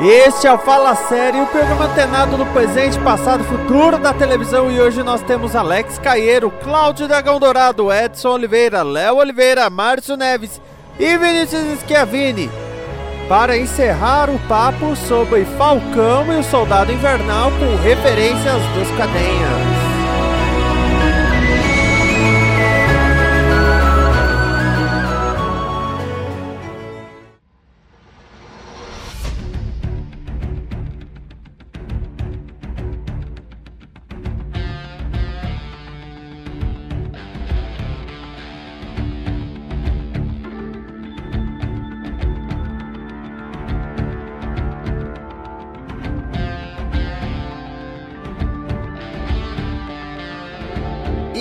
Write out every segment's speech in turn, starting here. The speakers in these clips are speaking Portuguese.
Este é o Fala Sério, o programa antenado no presente, passado e futuro da televisão. E hoje nós temos Alex Caieiro, Cláudio Dragão Dourado, Edson Oliveira, Léo Oliveira, Márcio Neves e Vinícius Schiavini. Para encerrar o papo sobre Falcão e o Soldado Invernal com referências dos cadenhas.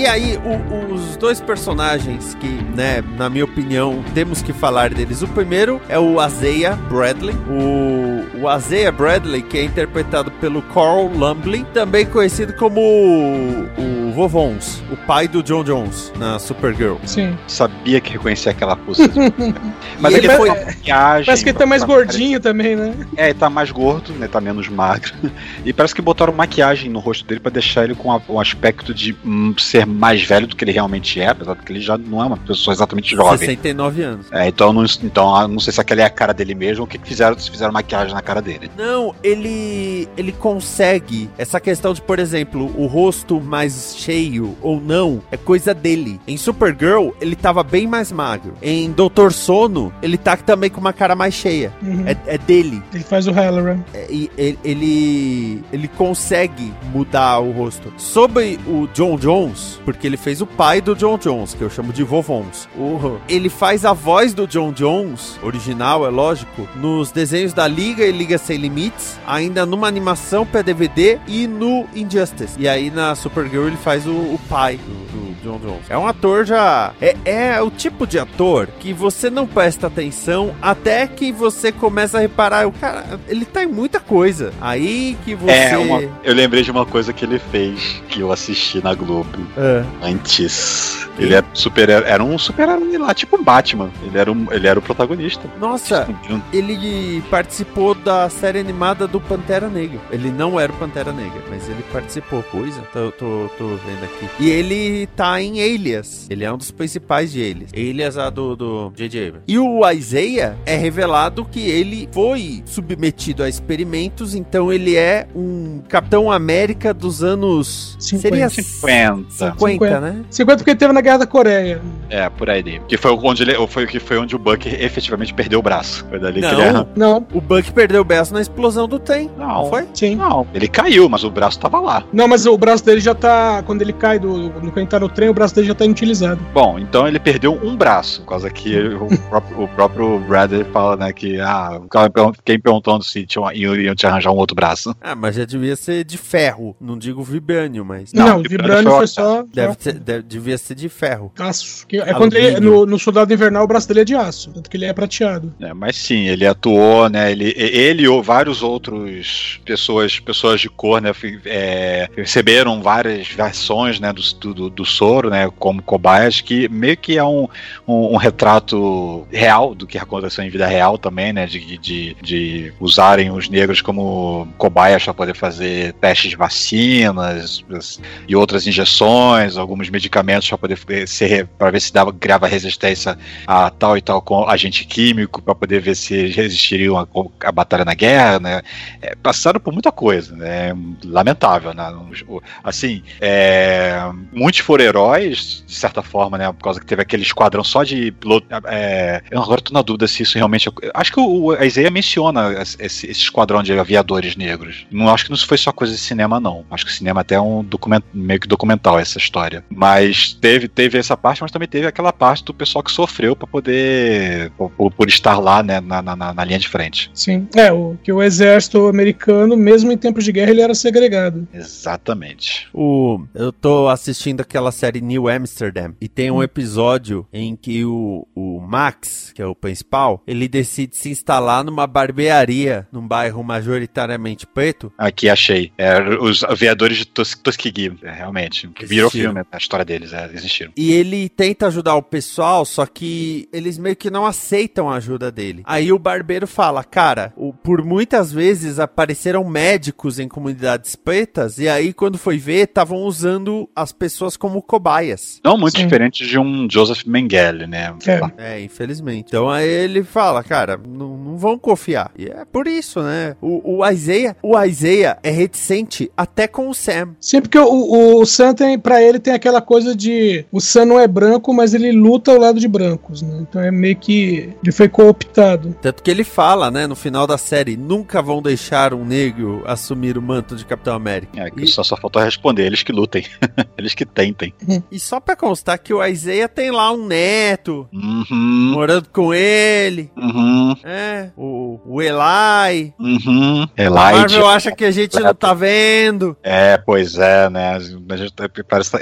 E aí, o- os dois personagens que, né, na minha opinião, temos que falar deles. O primeiro é o Azeia Bradley. O, o Azeia Bradley, que é interpretado pelo Carl Lumbly, também conhecido como o, o Vovons, o pai do John Jones na Supergirl. Sim. Sabia que reconhecia aquela pulsa. Mas é ele que foi- maquiagem. Parece que ele tá mais gordinho também, né? É, ele tá mais gordo, né? Tá menos magro. E parece que botaram maquiagem no rosto dele pra deixar ele com a- um aspecto de hum, ser mais velho do que ele realmente é, apesar de que ele já não é uma pessoa exatamente jovem. 69 anos. É, então, não, então ah, não sei se aquela é a cara dele mesmo ou o que que fizeram, se fizeram maquiagem na cara dele. Não, ele ele consegue essa questão de, por exemplo, o rosto mais cheio ou não é coisa dele. Em Supergirl ele tava bem mais magro. Em Doutor Sono ele tá também com uma cara mais cheia. Uhum. É, é dele. Ele faz o Halloran. É, e ele, ele ele consegue mudar o rosto. Sobre o John Jones, porque ele fez o pai do John Jones, que eu chamo de Vovons. O- ele faz a voz do John Jones, original, é lógico, nos desenhos da Liga e Liga Sem Limites, ainda numa animação para DVD e no Injustice. E aí na Supergirl ele faz o, o pai do, do John Jones. É um ator já. É, é o tipo de ator que você não presta atenção até que você começa a reparar. O cara, ele tá em muita coisa. Aí que você. É, uma, eu lembrei de uma coisa que ele fez que eu assisti na Globo É. antes. Ele era super era um super-herói lá, tipo um Batman. Ele era, um, ele era o protagonista. Nossa, ele participou da série animada do Pantera Negra. Ele não era o Pantera Negra, mas ele participou. Coisa, tô, tô, tô vendo aqui. E ele tá em Alias. Ele é um dos principais de Alias. Alias a do, do J.J. Abrams. E o Isaiah é revelado que ele foi submetido a experimentos, então ele é um Capitão América dos anos... 50. Seria 50. 50, né? 50 porque ele teve na Guerra da Coreia. É, por aí. Que foi onde ele, foi, que foi onde o Buck efetivamente perdeu o braço. Foi dali que ele Não, erra- Não, o Buck perdeu o braço na explosão do trem. Não, foi? sim. Não, ele caiu, mas o braço tava lá. Não, mas o braço dele já tá. Quando ele cai do. Quando ele tá no trem, o braço dele já tá inutilizado. Bom, então ele perdeu um braço, por causa que o próprio, o próprio Bradley fala, né, que ah, quem perguntando se tinham, iam, te arranjar um outro braço. Ah, mas já devia ser de ferro. Não digo vibrânio, mas. Não, Não, Vibrânio Vibrânio foi foi só. Deve ser, deve- devia ser de ferro. Aço. Que é quando ele, no, no Soldado Invernal, o braço dele é de aço. Tanto que ele é prateado. É, mas sim, ele atuou, né? Ele, ele ou vários outros pessoas, pessoas de cor, né? é, receberam várias versões, né? Do, do, do soro, né? Como cobaias, que meio que é um, um, um retrato real do que aconteceu em vida real também, né? De, de, de usarem os negros como cobaias para poder fazer testes de vacinas e outras injeções, alguns medicamentos para poder ser para ver se dava criava resistência a tal e tal agente químico para poder ver se resistiriam a, a batalha na guerra, né? É, passaram por muita coisa, né? Lamentável, né? Assim, é, É, muitos foram heróis, de certa forma, né? Por causa que teve aquele esquadrão só de piloto. É, eu agora tô na dúvida se isso realmente. Acho que o, a Isaiah menciona esse, esse esquadrão de aviadores negros. Não acho que não foi só coisa de cinema, não. Acho que o cinema até é um documento, meio que documental essa história. Mas teve, teve essa parte, mas também teve aquela parte do pessoal que sofreu para poder. Por, por, estar lá, né, na, na, na linha de frente. Sim. É, o, que o exército americano, mesmo em tempos de guerra, ele era segregado. Exatamente. O, eu tô assistindo aquela série New Amsterdam e tem um hum. episódio em que o, o Max, que é o principal, ele decide se instalar numa barbearia num bairro majoritariamente preto. Aqui achei. É, os aviadores de Tus Tuskegee, é, realmente. Que virou filme, a história deles, é, existiram. E ele tenta ajudar o pessoal, só que eles meio que não aceitam a ajuda dele. Aí o barbeiro fala, cara, o, por muitas vezes apareceram médicos em comunidades pretas e aí quando foi ver, estavam usando as pessoas como cobaias. Não muito Sim. diferente de um Joseph Mengele, né? É. é, infelizmente. Então aí ele fala, cara, não, não vão confiar. E é por isso, né? O, o Isaiah, o Isaiah é reticente até com o Sam. Sim, porque o, o, o Sam tem, pra ele tem aquela coisa de o Sam não é branco, mas ele luta ao lado de brancos, né? Então é meio que ele foi cooptado. Tanto que ele fala, né, no final da série, nunca vão deixar um negro assumir o manto de Capitão América. É, que e... só, só faltou responder, eles que lutem. eles que tentem. E só pra constar que o Isaiah tem lá um neto, uhum. morando com ele. Uhum. É, o, o Eli. Uhum. Eli. Marvel acha que a gente não tá vendo. É, pois é, né? A gente, tá, parece,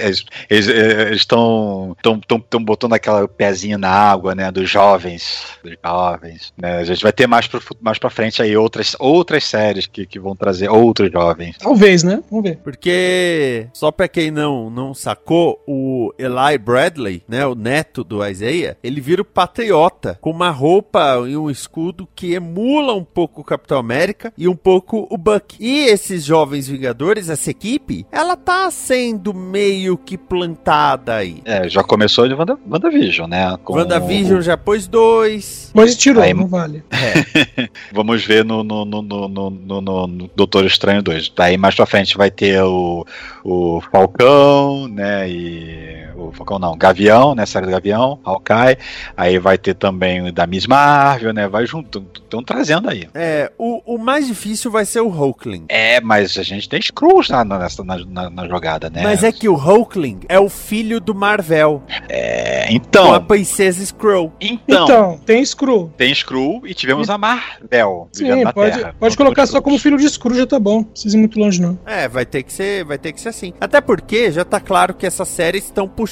eles estão estão botando aquela pezinha na água, né? Dos jovens. Dos jovens. Né? A gente vai ter mais, pro, mais pra frente aí outras, outras séries que, que vão trazer outros jovens. Talvez, né? Vamos ver. Porque, só pra quem não, não sacou, o Eli Bradley, né? O neto do Isaiah, ele vira o patriota com uma roupa e um escudo que emula um pouco o Capitão América e um pouco o Buck. E esses jovens Vingadores, essa equipe, ela tá sendo meio que plantada aí. É, já começou de Wanda, WandaVision, né? Com WandaVision o... já pôs dois. Mas tirou, aí, não vale. É. Vamos ver no, no, no, no, no, no Doutor Estranho 2. Daí mais pra frente vai ter o, o Falcão, né? E. O Falcão não, Gavião, né? Série do Gavião, Hawkeye. Aí vai ter também o da Miss Marvel, né? Vai junto. Estão trazendo aí. É, o, o mais difícil vai ser o Hulkling. É, mas a gente tem Skrulls na, nessa, na, na, na, jogada, né? Mas é que o Hulkling é o filho do Marvel. É, então. Com a princesa Skrull. Então, então tem Skrull. Tem Skrull e tivemos e... a Marvel. Sim, pode, Terra, pode colocar só como filho de Skrull, já tá bom. Não precisa ir muito longe, não. É, vai ter que ser, vai ter que ser assim. Até porque já tá claro que essas séries estão puxando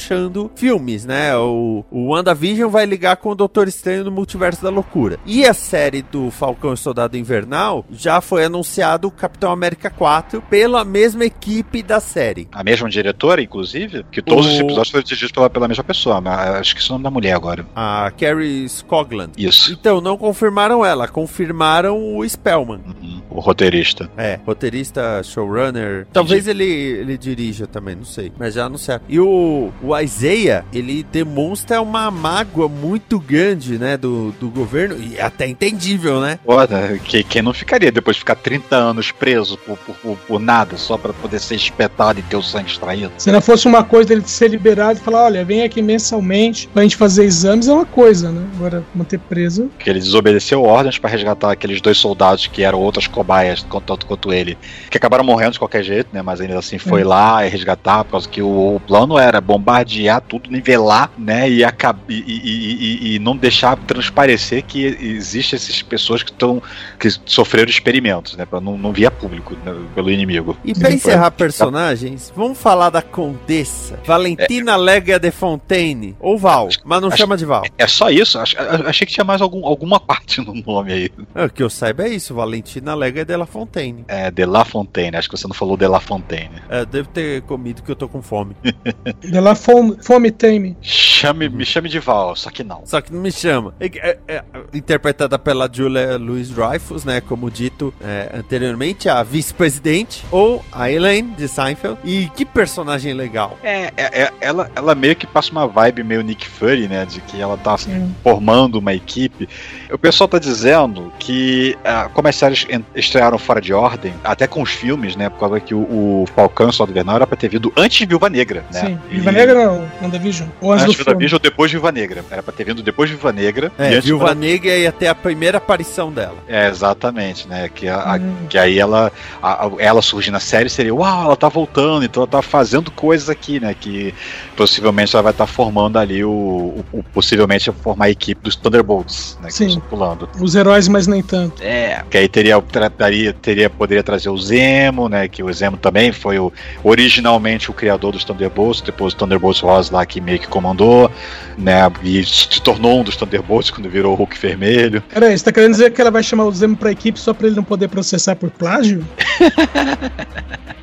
filmes, né? O, o WandaVision vai ligar com o Doutor Estranho no Multiverso da Loucura. E a série do Falcão e Soldado Invernal já foi anunciado o Capitão América 4 pela mesma equipe da série. A mesma diretora, inclusive? Que todos o... os episódios foram dirigidos pela, pela mesma pessoa. Mas acho que é o nome da mulher agora. A Carrie Scogland. Isso. Então, não confirmaram ela, confirmaram o Spellman. Uhum. O roteirista. É, roteirista, showrunner. Talvez ele, ele dirija também, não sei. Mas já anunciaram. E o, o Isaiah, ele demonstra uma mágoa muito grande, né, do, do governo. E até entendível, né? Foda, que, quem não ficaria depois de ficar 30 anos preso por, por, por, por nada, só para poder ser espetado e ter o sangue extraído? Se não fosse uma coisa dele ser liberado e falar, olha, vem aqui mensalmente pra gente fazer exames, é uma coisa, né? Agora, manter preso. Que ele desobedeceu ordens para resgatar aqueles dois soldados que eram outras cobaias, tanto quanto ele, que acabaram morrendo de qualquer jeito, né? Mas ainda assim foi é. lá e resgatar, por causa que o, o, plano era bombardear tudo, nivelar, né? E, e, e, e, não deixar transparecer que existem essas pessoas que estão que sofreram experimentos, né? Pra não, não via público né, pelo inimigo. E pra encerrar personagens, vamos falar da Condessa, Valentina é. Lega de Fontaine, ou Val, mas não acho, chama de Val. É só isso? achei que tinha mais algum, alguma parte no nome aí. É, o que eu saiba é isso, Valentina Lega de La Fontaine. É, de La Fontaine, acho que você não falou de La Fontaine. É, devo ter comido que eu tô com fome. de La Fome, fome Tame. Chame, me chame de Val, só que não. Só que não me chama. É, é, é, interpretada pela Julia Louis Dreyfus, né, como dito é, anteriormente, a vice-presidente, ou a Elaine de Seinfeld. E que personagem legal. É, é, é ela, ela meio que passa uma vibe meio Nick Fury, né, de que ela tá Sim. formando uma equipe. O pessoal tá dizendo que, uh, como as séries estrearam fora de ordem, até com os filmes, né? Por causa que o, o Falcão e o Soldado Invernal era pra ter vindo antes de Viúva Negra, né? Sim. E- Viva Negra não, WandaVision. Ou antes Antes do. WandaVision ou depois de Viúva Negra. Era pra ter vindo depois de Viúva Negra. e É, Viúva Wanda- Negra ia ter a primeira aparição dela. É, exatamente, né? Que, a- a- Hum. que aí ela, a- a- ela surgir na série seria, uau, ela tá voltando, então ela tá fazendo coisas aqui, né? Que possivelmente ela vai estar formando ali o, o- o- possivelmente formar a equipe dos Thunderbolts, né? Que Sim. estão pulando. Os heróis, mas nem tanto. É, que aí teria, trataria, teria, poderia trazer o Zemo, né? Que o Zemo também foi o, originalmente o criador dos Thunderbolts, depois o Thunderbolts Ross lá que meio que comandou, né? E se tornou um dos Thunderbolts quando virou o Hulk vermelho. Peraí, você tá querendo dizer que ela vai chamar o Zemo pra equipe só pra ele não poder processar por plágio?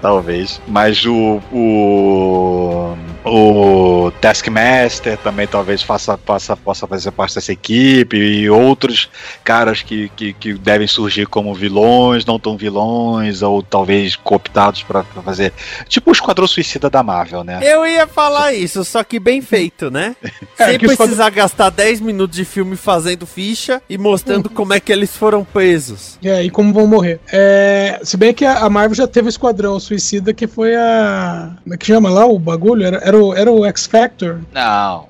Talvez. Mas o. O, o Taskmaster também talvez faça, faça, possa fazer parte dessa equipe. E outros caras que, que, que devem surgir como vilões, não tão vilões, ou talvez cooptados pra pra fazer. Tipo o Esquadrão Suicida da Marvel, né? Eu ia falar isso, só que bem feito, né? É, Sem precisar gastar 10 minutos de filme fazendo ficha e mostrando como é que eles foram presos. É, e como vão morrer. É, se bem que a a Marvel já teve o Esquadrão Suicida, que foi a. Como é que chama lá o bagulho? Era, era, o, era o X-Factor. Não,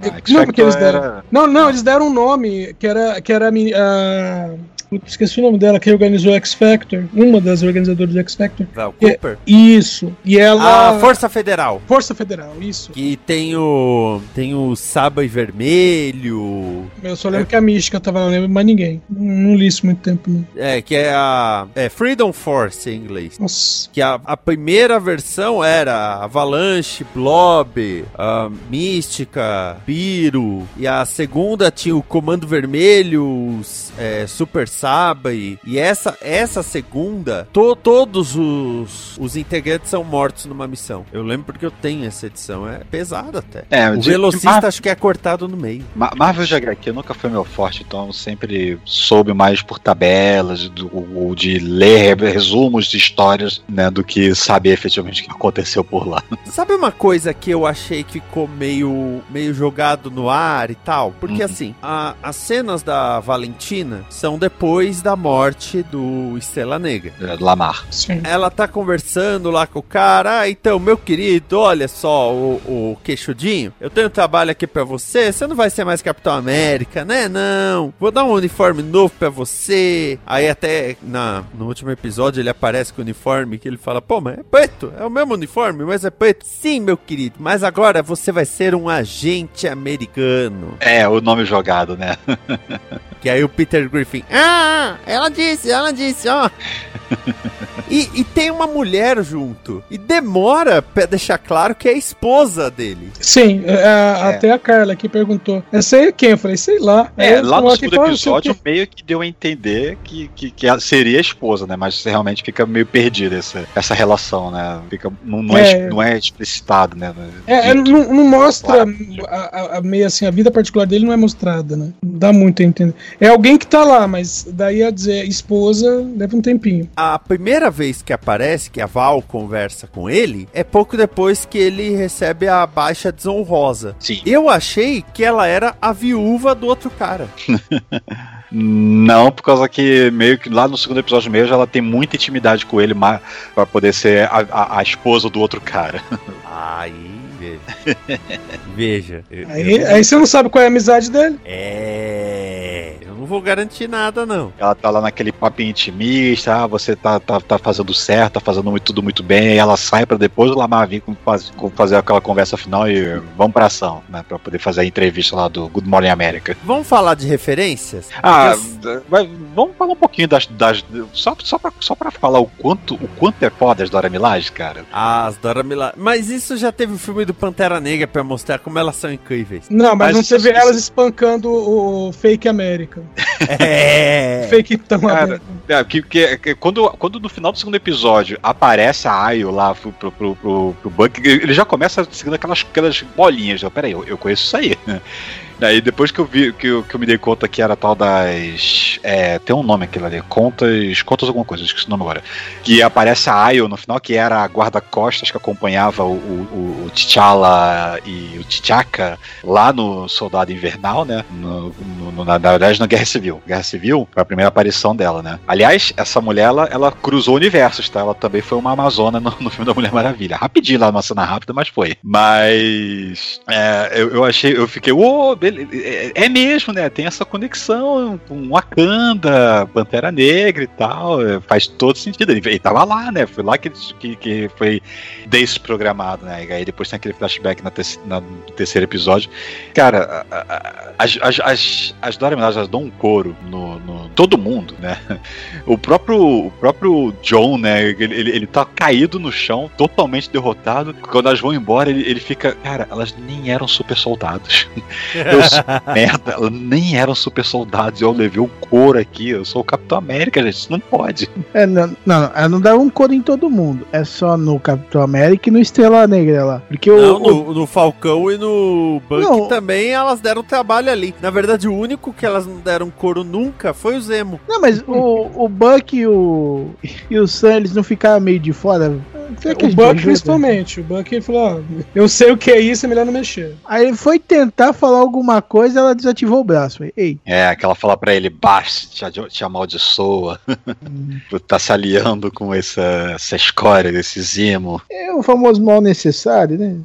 É, a não, X-Factor porque eles deram- era- Não, não, eles deram um nome, que era, que era a. putz, esqueci o nome dela, que organizou o X-Factor. Uma das organizadoras do X-Factor. Val É. Cooper? Isso. E ela. A Força Federal. Força Federal, isso. Que tem o. Tem o Saba e Vermelho. Eu só lembro que a Mística tava lá, não lembro mais ninguém. Não, não li isso muito tempo, não. É, que é a. É Freedom Force em inglês. Nossa. Que a, a primeira versão era Avalanche, Blob, a Mística, Piro. E a segunda tinha o Comando Vermelho, os, é, Super Sabai. E essa, essa segunda, to- todos os, os integrantes são mortos numa missão. Eu lembro porque eu tenho essa edição. É pesada até. É, o de- velocista de acho que é cortado no meio. Ma- Marvel de HQ nunca foi meu forte, então eu sempre soube mais por tabelas do, ou de ler resumos de histórias, né, do que saber efetivamente o que aconteceu por lá. Sabe uma coisa que eu achei que ficou meio, meio jogado no ar e tal? Porque Uhum. assim, a- as cenas da Valentina são depois da morte do Estrela Negra. É, do Lamar. Sim. Ela tá conversando lá com o cara, ah, então, meu querido, olha só o, o queixudinho, eu tenho um trabalho aqui pra você, você não vai ser mais Capitão América, né? Não, vou dar um uniforme novo pra você. Aí até na, no último episódio ele aparece com o uniforme que ele fala, pô, mas é preto, é o mesmo uniforme, mas é preto. Sim, meu querido, mas agora você vai ser um agente americano. É, o nome jogado, né? Que aí o Peter Griffin, ah, ela disse, ela disse, ó. E, e tem uma mulher junto. E demora pra deixar claro que é a esposa dele. Sim, é, a- até a Carla aqui perguntou. Essa aí é quem? Eu falei, sei lá. É, lá no segundo "Ah, não sei o episódio quê." meio que deu a entender que, que, que seria a esposa, né? Mas realmente fica meio perdida essa, essa relação, né? Fica, não, não é, É. não é explicitado, né? É, é, não, não mostra a, a- a meio assim, a vida particular dele não é mostrada, né? Não dá muito a entender. É alguém que tá lá, mas daí a dizer esposa leva um tempinho. A primeira vez que aparece, que a Val conversa com ele, é pouco depois que ele recebe a baixa desonrosa. Sim. Eu achei que ela era a viúva do outro cara. Não, por causa que meio que lá no segundo episódio mesmo ela tem muita intimidade com ele pra poder ser a, a- a esposa do outro cara. Aí, veja. veja. eu- Aí, eu- aí você não sabe qual é a amizade dele. É. Eu não vou garantir nada, não. Ela tá lá naquele papinho intimista, ah, você tá, tá, tá fazendo certo, tá fazendo muito- tudo muito bem, aí ela sai pra depois o Lamar vir com, faz- com fazer aquela conversa final e vamos pra ação, né? Pra poder fazer a entrevista lá do Good Morning America. Vamos falar de referências? Ah, Porque vamos falar um pouquinho das. das só, só, pra, só pra falar o quanto, o quanto é foda as Dora Milaje, cara. As Dora Milaje. Mas isso já teve o filme do Pantera Negra pra mostrar como elas são incríveis. Não, mas, Mas não teve isso- elas espancando o fake América. É. Fake tão Cara, É, que, que- que quando, quando no final do segundo episódio aparece a Ayo lá pro, pro, pro, pro, pro Buck, ele já começa seguindo aquelas, aquelas bolinhas. Eu, Peraí, eu, eu conheço isso aí. Aí depois que eu vi, que eu, que eu me dei conta que era tal das. É, tem um nome aquilo ali, contas. Contas alguma coisa, esqueci o nome agora. Que aparece a Ayo no final, que era a guarda-costas que acompanhava o, o, o T'Challa e o T'Chaka lá no Soldado Invernal, né? No, no, na, na verdade, na Guerra Civil. Guerra Civil foi a primeira aparição dela, né? Aliás, essa mulher, ela, ela cruzou universos, tá? Ela também foi uma Amazona no, no filme da Mulher Maravilha. Rapidinho lá, uma cena rápida, mas foi. Mas é, eu, eu achei, eu fiquei, oh, é, é, mesmo, né? Tem essa conexão com Wakanda, Pantera Negra e tal. É, faz todo sentido. Ele, ele tava lá, né? Foi lá que, que, que foi desprogramado, né? E aí depois tem aquele flashback na, te, na no terceiro episódio. Cara, as, as, as, as Dora Milaje dão um couro no, no, todo mundo, né? O próprio, o próprio John, né? Ele, ele, ele tá caído no chão, totalmente derrotado. Quando elas vão embora, ele, ele fica. Cara, elas nem eram super soldados. Eu sou merda, elas nem eram super soldados. Eu levei um couro aqui. Eu sou o Capitão América, gente. Isso não pode. É, não, não, ela não dá um couro em todo mundo. É só no Capitão América e no Estrela Negra lá. Porque não, o, no, no Falcão e no Buck não. também elas deram trabalho ali. Na verdade, o único que elas não deram couro nunca foi o Zemo. Não, mas o, o Buck e o, e o Sam, eles não ficaram meio de fora? É o Buck principalmente. O Buck falou: ó, eu sei o que é isso, é melhor não mexer. Aí ele foi tentar falar alguma coisa ela desativou o braço. Ei. É, aquela fala pra ele: basta, te, te amaldiçoa. Hum. tá se aliando com essa, essa escória desse Zimo. É o famoso mal necessário, né?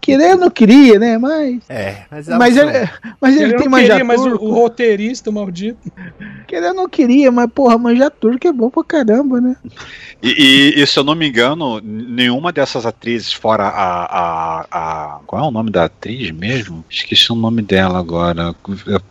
Querer não queria, né? Mas. É, mas, é mas ele, mas ele, ele tem queria, Mas o, o, roteirista maldito. Querer não queria, mas porra, manjar turco é bom pra caramba, né? E, e, e, se eu não me engano, nenhuma dessas atrizes, fora a, a, a, Qual é o nome da atriz mesmo? Esqueci o nome dela agora.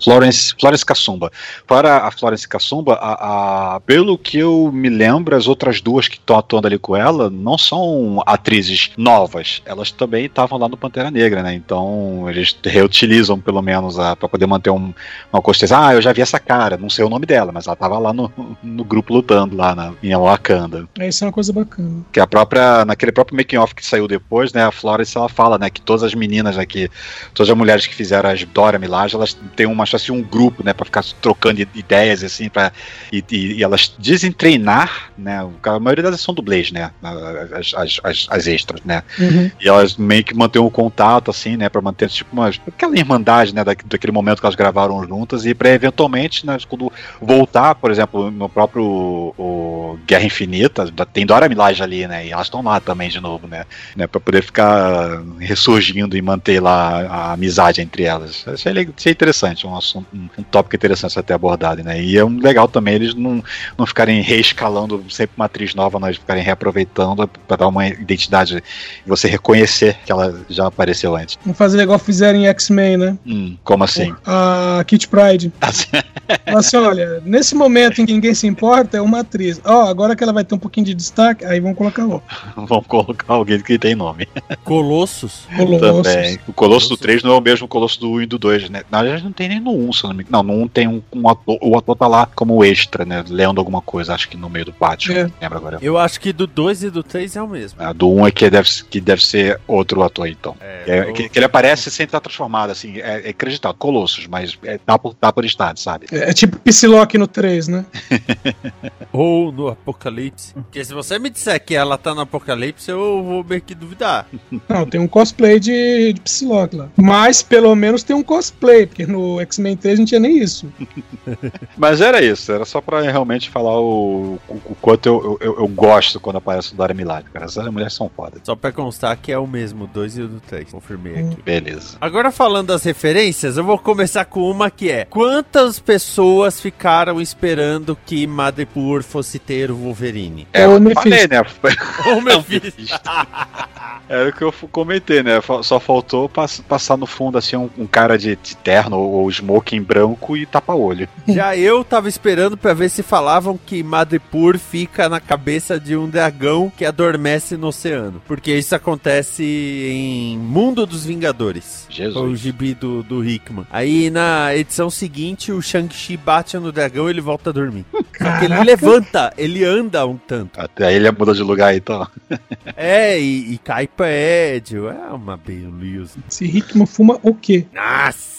Florence, Florence Cassumba. Fora a Florence Cassumba, a, a, pelo que eu me lembro, as outras duas que estão atuando ali com ela não são atrizes novas. Elas também estavam lá no Pantera Negra, né? Então eles reutilizam pelo menos para poder manter um, uma coisa. Ah, eu já vi essa cara, não sei o nome dela, mas ela estava lá no, no grupo lutando lá na, em Wakanda. É, isso é uma coisa bacana. Que a própria, naquele próprio making off que saiu depois, né, a Florence ela fala, né, que todas as meninas aqui, todas as mulheres que fizeram as Dora Milaje, elas têm uma, assim, um grupo, né, para ficar trocando ideias, assim, para e, e, e, elas dizem treinar, né, a maioria delas são dublês, né, as, as, as, as extras, né, uhum. e elas meio que mantêm um contato, assim, né, para manter, tipo, uma, aquela irmandade, né, daquele momento que elas gravaram juntas e para eventualmente, né, quando voltar, por exemplo, no próprio o Guerra Infinita, tem Dora Milaje ali, né? E elas estão lá também de novo, né? né? Pra poder ficar ressurgindo e manter lá a amizade entre elas. Achei, achei interessante, um assunto, um, um tópico interessante até abordado, né? E é um legal também eles não, não ficarem reescalando sempre uma atriz nova, nós ficarem reaproveitando para dar uma identidade e você reconhecer que ela já apareceu antes. Vamos fazer igual fizeram em X-Men, né? Hum, como assim? A Kit Pride. assim, olha, nesse momento em que ninguém se importa, é uma atriz. Ó, oh, agora que ela vai ter um pouquinho de destaque, aí vamos colocar outro. vamos colocar alguém que tem nome. Colossus. Colossus. Também. O Colosso do 3 não é o mesmo Colosso do 1 e do 2, né? Na verdade, não tem nem no 1, se não me Não, no 1 tem um, um ator, o ator tá lá como extra, né? Lendo alguma coisa, acho que no meio do pátio. É. Lembra agora? Eu acho que do 2 e do 3 é o mesmo. A do 1 é que deve, que deve ser outro ator, então. É, é que, que, ele aparece sem estar transformado, assim. É, é acreditado, Colossus, mas é, dá, por, dá por estado, sabe? É, é tipo Psylocke no 3, né? Ou no Apocalipse. Porque se você me disser que ela tá no Apocalipse, eu vou meio que duvidar. Não, tem um cosplay de, de Psylocke lá. Mas pelo menos tem um cosplay, porque no X-Men 3 não tinha nem isso. Mas era isso, era só pra realmente falar o, o, o quanto eu, eu, eu, gosto quando aparece o Dora Milagre, cara. Essas mulheres são fodas. Só pra constar que é o mesmo, 2 e o do 3. Confirmei aqui. Beleza. Agora falando das referências, eu vou começar com uma que é: quantas pessoas ficaram esperando que Madripoor fosse ter o Wolverine? É, eu falei, né? O Mephisto. Era o que eu comentei, né? Só faltou passar no fundo assim um, um cara de, de, terno ou smoking branco e tapa-olho. Já eu tava esperando para ver se falavam que Madripoor fica na cabeça de um dragão que adormece no oceano. Porque isso acontece em Mundo dos Vingadores. Jesus. O gibi do, do Hickman. Aí na edição seguinte, o Shang-Chi bate no dragão e ele volta a dormir. Só que ele levanta, ele anda um tanto. Até ele muda de lugar então. é, e, e cai prédio. É uma beleza. Esse Hickman fuma o quê? Nossa!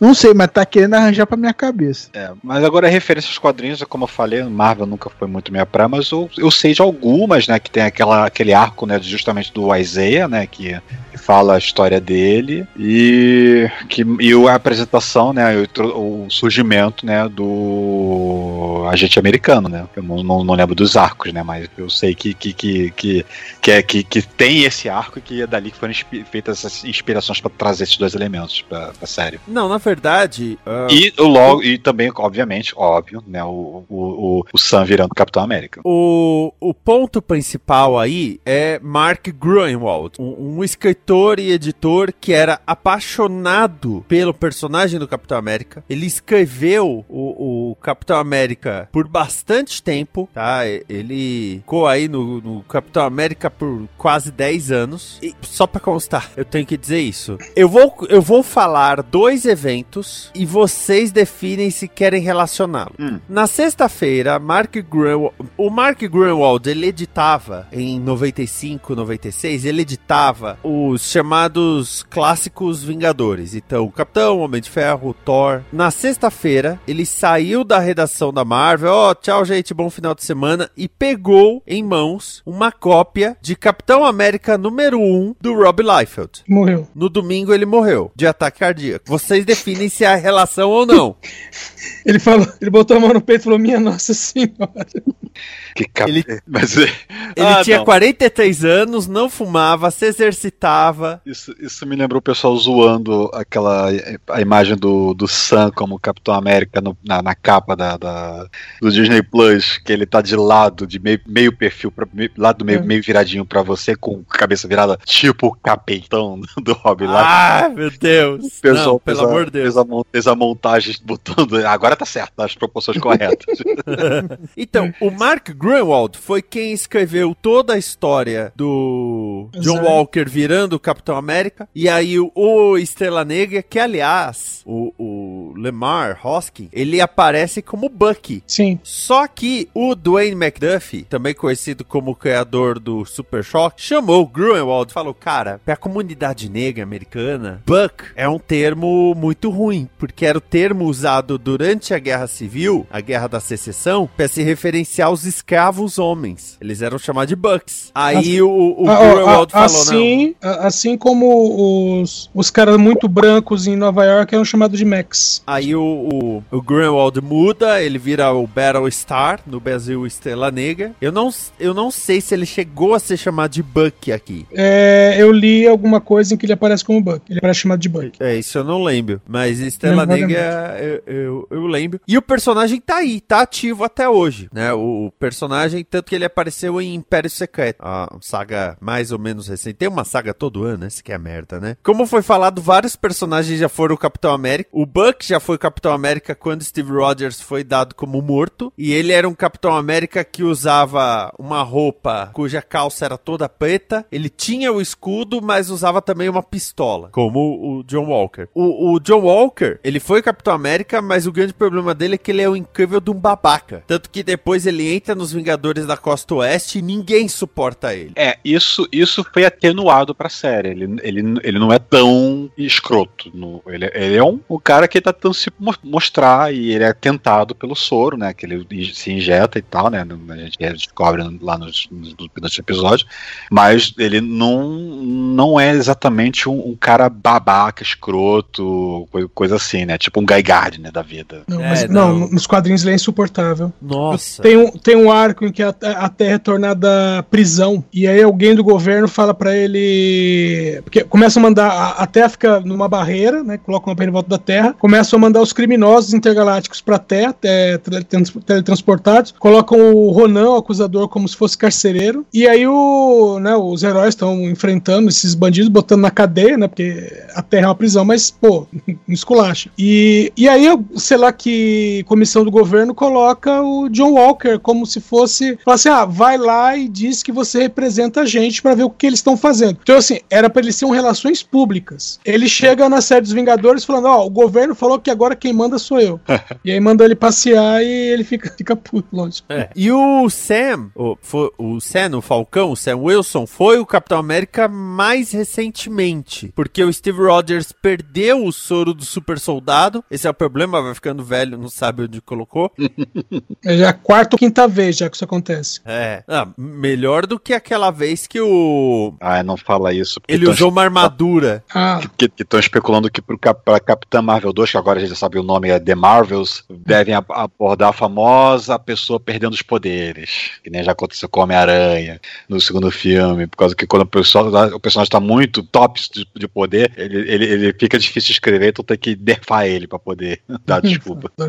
Não sei, mas tá querendo arranjar pra minha cabeça. É, mas agora referência aos quadrinhos, como eu falei, Marvel nunca foi muito minha praia, mas eu, eu sei de algumas, né, que tem aquela, aquele arco, né, justamente do Isaiah, né, que fala a história dele e que e a apresentação, né, o, o surgimento, né, do agente americano, né? Eu não, não, não lembro dos arcos, né, mas eu sei que que que que, que, é, que, que tem esse arco e que é dali que foram feitas essas inspirações para trazer esses dois elementos para a série. Não, na verdade. ah, E o logo e também, obviamente, óbvio, né, o o, o, o Sam virando Capitão América. O, o ponto principal aí é Mark Gruenwald, um, um escritor e editor que era apaixonado pelo personagem do Capitão América. Ele escreveu o, o Capitão América por bastante tempo, tá? Ele ficou aí no, no Capitão América por quase 10 anos. E só pra constar, eu tenho que dizer isso. Eu vou, eu vou falar dois eventos e vocês definem se querem relacioná-lo. Na sexta-feira, Mark Grunwald, o Mark Grunwald, ele editava em 95, 96, ele editava os chamados clássicos Vingadores. Então, Capitão, Homem de Ferro, Thor. Na sexta-feira, ele saiu da redação da Marvel, ó, tchau gente, bom final de semana, e pegou em mãos uma cópia de Capitão América número 1 do Rob Liefeld. Morreu. No domingo ele morreu de ataque cardíaco. Vocês definem se há relação ou não. Ele falou, ele botou a mão no peito e falou: Minha Nossa Senhora. Que cap... Ele- Mas é- Ele Ah, tinha não. 43 anos, não fumava, se exercitava. Isso, isso me lembrou o pessoal zoando aquela a imagem do, do Sam como Capitão América no- na, na capa da, da- do Disney Plus, que ele tá de lado, de meio, meio perfil, pra, meio, lado meio, É. meio viradinho pra você, com a cabeça virada, tipo o capitão do Rob lá. Ah, meu Deus. Pessoal não, pelo fez amor de Deus. Fez a, mon- fez a montagem botando. Agora tá certo, tá as proporções corretas. Então, o Mark Grunwald foi quem escreveu toda a história do John Exato. Walker virando o Capitão América. E aí o, Estrela Negra, que aliás, o, o Lemar Hoskin, ele aparece como Bucky. Sim. Só que o Dwayne McDuffie, também conhecido como criador do Super Shock, chamou o Grunwald e falou: Cara, pra comunidade negra americana, Buck é um termo muito ruim, porque era o termo usado durante a Guerra Civil, a Guerra da Secessão, pra se referenciar aos escravos homens. Eles eram chamados de Bucks. Aí o, o Ah, ó, Grunwald ah, falou: Não. assim, a- assim como os, os caras muito brancos em Nova York eram chamados de Max. Aí o, o, o muda, ele vira o Battle Star, no Brasil Estrela Negra. Eu não, eu não sei se ele chegou a ser chamado de Buck aqui. É, eu li alguma coisa em que ele aparece como Buck. Ele aparece chamado de Buck. É, isso eu não lembro. Mas Estrela Não, Negra eu, eu, eu lembro. E o personagem tá aí, tá ativo até hoje, né? O, o personagem, tanto que ele apareceu em Império Secreto. A saga mais ou menos recente. Tem uma saga todo ano, esse que é merda, né? Como foi falado, vários personagens já foram o Capitão América. O Buck já foi Capitão América quando Steve Rogers foi dado como morto. E ele era um Capitão América que usava uma roupa cuja calça era toda preta. Ele tinha o escudo, mas usava também uma pistola, como o John Walker. O, o John Walker, ele foi Capitão América, mas o grande problema dele é que ele é o incrível de um babaca. Tanto que depois ele entra nos Vingadores da Costa Oeste e ninguém suporta ele. É, isso, isso foi atenuado pra série. Ele, ele, ele não é tão escroto. No, ele, ele é um, um cara que tá tentando se mo- mostrar e ele é tentado pelo soro, né? Que ele se injeta e tal, né? A gente descobre lá nos, nos, nos episódios. Mas ele não, não é exatamente um, um cara babaca, escroto, coi- coisa assim, né? Tipo um Guy Gardner da vida. Não, É, mas, não. não. nos quadrinhos ele é insuportável. Nossa. Tem um, tem um arco em que a, a Terra é tornada prisão. E aí alguém do governo fala pra ele. Porque começa a mandar. A, a Terra fica numa barreira, né? Coloca uma barreira em volta da Terra. Começam a mandar os criminosos intergalácticos pra Terra, é, teletrans- teletransportados. Colocam o Ronan, o acusador, como se fosse carcereiro. E aí o, né, os heróis estão enfrentando esses bandidos, botando na cadeia, né? Porque a Terra é uma prisão, mas, pô, um esculacho. E, e aí, sei lá que comissão do governo coloca o John Walker como se fosse. Fala assim: ah, vai lá e diz que você representa a gente pra ver o que eles estão fazendo. Então, assim, era pra ele ser um relações públicas. Ele chega na série dos Vingadores falando: ó, o governo falou que agora quem manda sou eu. e aí manda ele passear e ele fica, fica puto, lógico. É. E o Sam, o, foi, o Sam, o Falcão, o Sam Wilson, foi o Capitão América mais recentemente. Porque o Steve Rogers perdeu o soro do super soldado. Esse é o problema, vai ficando velho, não sabe onde colocou. É já a quarta ou quinta vez já que isso acontece. É. Ah, melhor do que aquela vez que o. Ah, não fala isso. Ele usou uma armadura. Ah, que estão especulando que pro pra Capitã Marvel 2, que agora a gente já sabe o nome é The Marvels, devem ab- abordar a famosa pessoa perdendo os poderes, que nem já aconteceu com Homem-Aranha no segundo filme, por causa que quando o, pessoal, o personagem está muito top de, de poder, ele, ele, ele fica difícil de escrever, então tem que nerfar ele pra poder dar desculpa.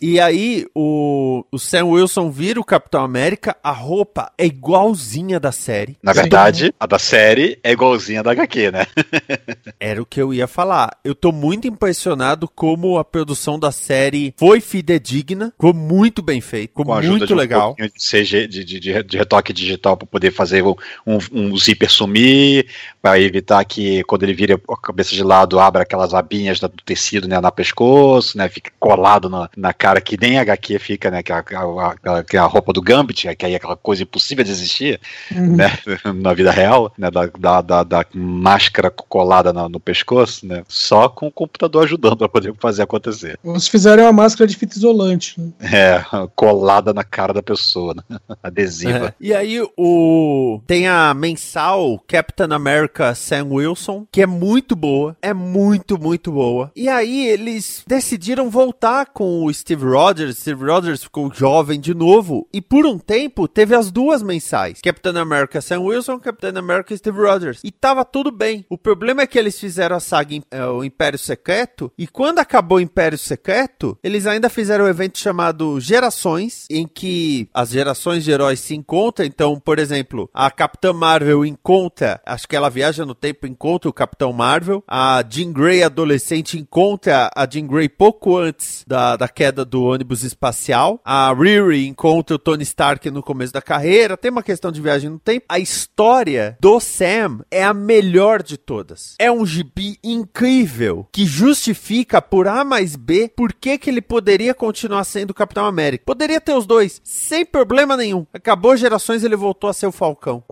E aí, o, o Sam Wilson vira o Capitão América, a roupa é igualzinha da série. Na Sim. verdade, a da série é igualzinha da HQ, né? Era o que eu ia falar. Eu tô muito impressionado como a produção da série foi fidedigna, ficou muito bem feito, ficou Com a ajuda muito de um legal. pouquinho de CG, de, de, de- de retoque digital para poder fazer um, um, um zíper sumir, para evitar que quando ele vira a cabeça de lado, abra aquelas abinhas do tecido né, na pescoço, né? Fica colado na, na cara, que nem a HQ fica, né? Que é a, a, a- que a roupa do Gambit, que aí é aquela coisa impossível de existir, Uhum. né? Na vida real, né? Da, da, da, da máscara colada na- no pescoço, né? Só com o computador ajudando para poder fazer acontecer. Vocês fizeram uma máscara de fita isolante. né? É, colada na cara da pessoa, né? Adesiva. É. E aí o tem a mensal Captain America Sam Wilson, que é muito boa, é muito muito boa. E aí eles decidiram voltar com o Steve Rogers, Steve Rogers ficou jovem de novo e por um tempo teve as duas mensais, Captain America Sam Wilson, Captain America Steve Rogers. E tava tudo bem. O problema é que eles fizeram a saga é, o Império Secreto e quando acabou o Império Secreto, eles ainda fizeram um evento chamado Gerações, em que as gerações de heróis se encontram. Então, por exemplo, a Capitã Marvel encontra, acho que ela viaja no tempo, encontra o Capitão Marvel. A Jean Grey adolescente encontra a Jean Grey pouco antes da, da queda do ônibus espacial. A Riri encontra o Tony Stark no começo da carreira. Tem uma questão de viagem no tempo. A história do Sam é a melhor de todas. É um gibi incrível que justifica por A mais B por que, que ele poderia continuar sendo o Capitão América. Poderia ter os dois, sem problema nenhum. Acabou gerações, ele voltou a ser o Falcão.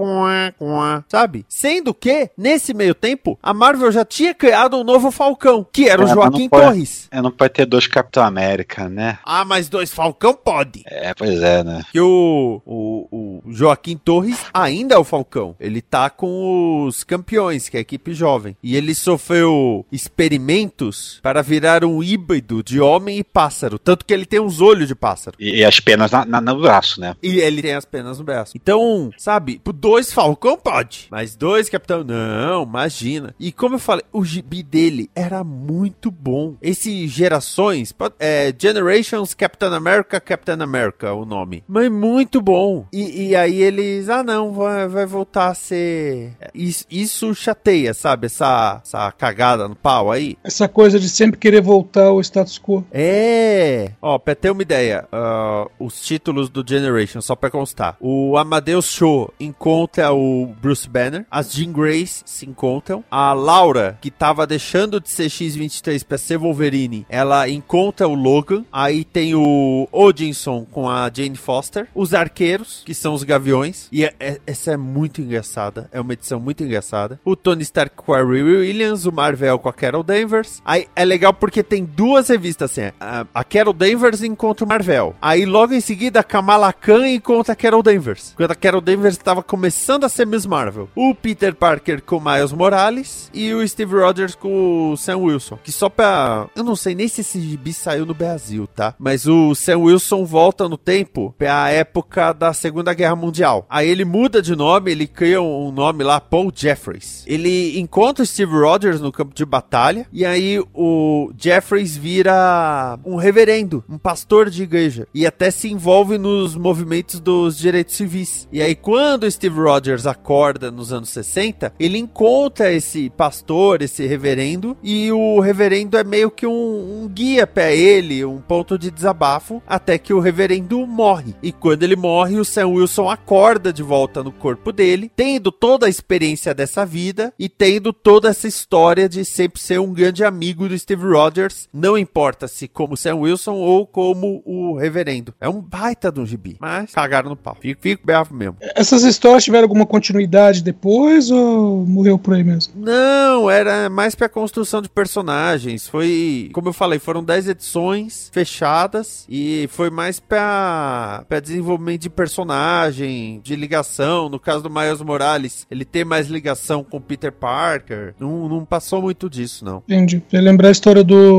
Sabe? Sendo que, nesse meio tempo, a Marvel já tinha criado um novo Falcão, que era o É, Joaquim pode- Torres. É, não pode ter dois Capitão América, né? Ah, mas dois Falcão pode. É, pois é, né? Que o, o, o Joaquim Torres ainda é o Falcão. Ele tá com os campeões, que é a equipe jovem. E ele sofreu experimentos para virar um híbrido de homem e pássaro. Tanto que ele tem os olhos de pássaro. E, e as penas na, na- no braço, né? E ele tem as penas no braço. Então, sabe, por dois Falcão pode. Mas dois Capitão, não, imagina. E como eu falei, o gibi dele era muito bom. Esse Gerações, é Generations Captain America, Captain America, o nome. Mas muito bom. E, e aí eles, ah não, vai, vai voltar a ser. Isso, isso chateia, sabe? Essa, essa cagada no pau aí. Essa coisa de sempre querer voltar ao status quo. É. Ó, pra ter uma ideia, ah, os títulos do Generation, só pra constar. O Amadeus Show encontra o Bruce Banner. As Jean Grace se encontram. A Laura, que tava deixando de ser X-23 pra ser Wolverine, ela encontra o Logan. Aí tem o Odinson com a Jane Foster. Os Arqueiros, que são os Gaviões. E é- é- essa é muito engraçada. É uma edição muito engraçada. O Tony Stark com a Riri Williams. O Marvel com a Carol Danvers. Aí é legal porque tem duas revistas assim. A, a Carol Danvers encontra o Marvel. Aí logo em seguida a Kamala Khan encontra a Carol Danvers. Quando a Carol Danvers estava começando a ser Miss Marvel. O Peter Parker com Miles Morales. E o Steve Rogers com o Sam Wilson. Que só pra. Eu não sei nem se esse gibi saiu no Brasil, tá? Mas o Sam Wilson volta no tempo pra época da Segunda Guerra Mundial. Aí ele muda de nome, ele cria um nome lá, Paul Jeffries. Ele encontra o Steve Rogers no campo de batalha. E aí o Jeffries vira um reverendo, um pastor de igreja. E até se envolve nos movimentos dos direitos civis. E aí quando Steve Rogers acorda nos anos 60, ele encontra esse pastor, esse reverendo. E o reverendo é meio que um, um guia pra ele, um ponto de desabafo. Até que o reverendo morre. E quando ele morre, o Sam Wilson acorda de volta no corpo dele, tendo toda a experiência dessa vida e tendo toda essa história de sempre ser um grande amigo do Steve Rogers Rogers, não importa se como Sam Wilson ou como o Reverendo. É um baita de um gibi, mas cagaram no pau. Fico, fico bravo mesmo. Essas histórias tiveram alguma continuidade depois ou morreu por aí mesmo? Não, era mais pra construção de personagens. Foi, como eu falei, foram 10 edições fechadas e foi mais pra, pra desenvolvimento de personagem, de ligação. No caso do Miles Morales, ele ter mais ligação com o Peter Parker. Não, não passou muito disso, não. Entendi. Eu lembrar a história do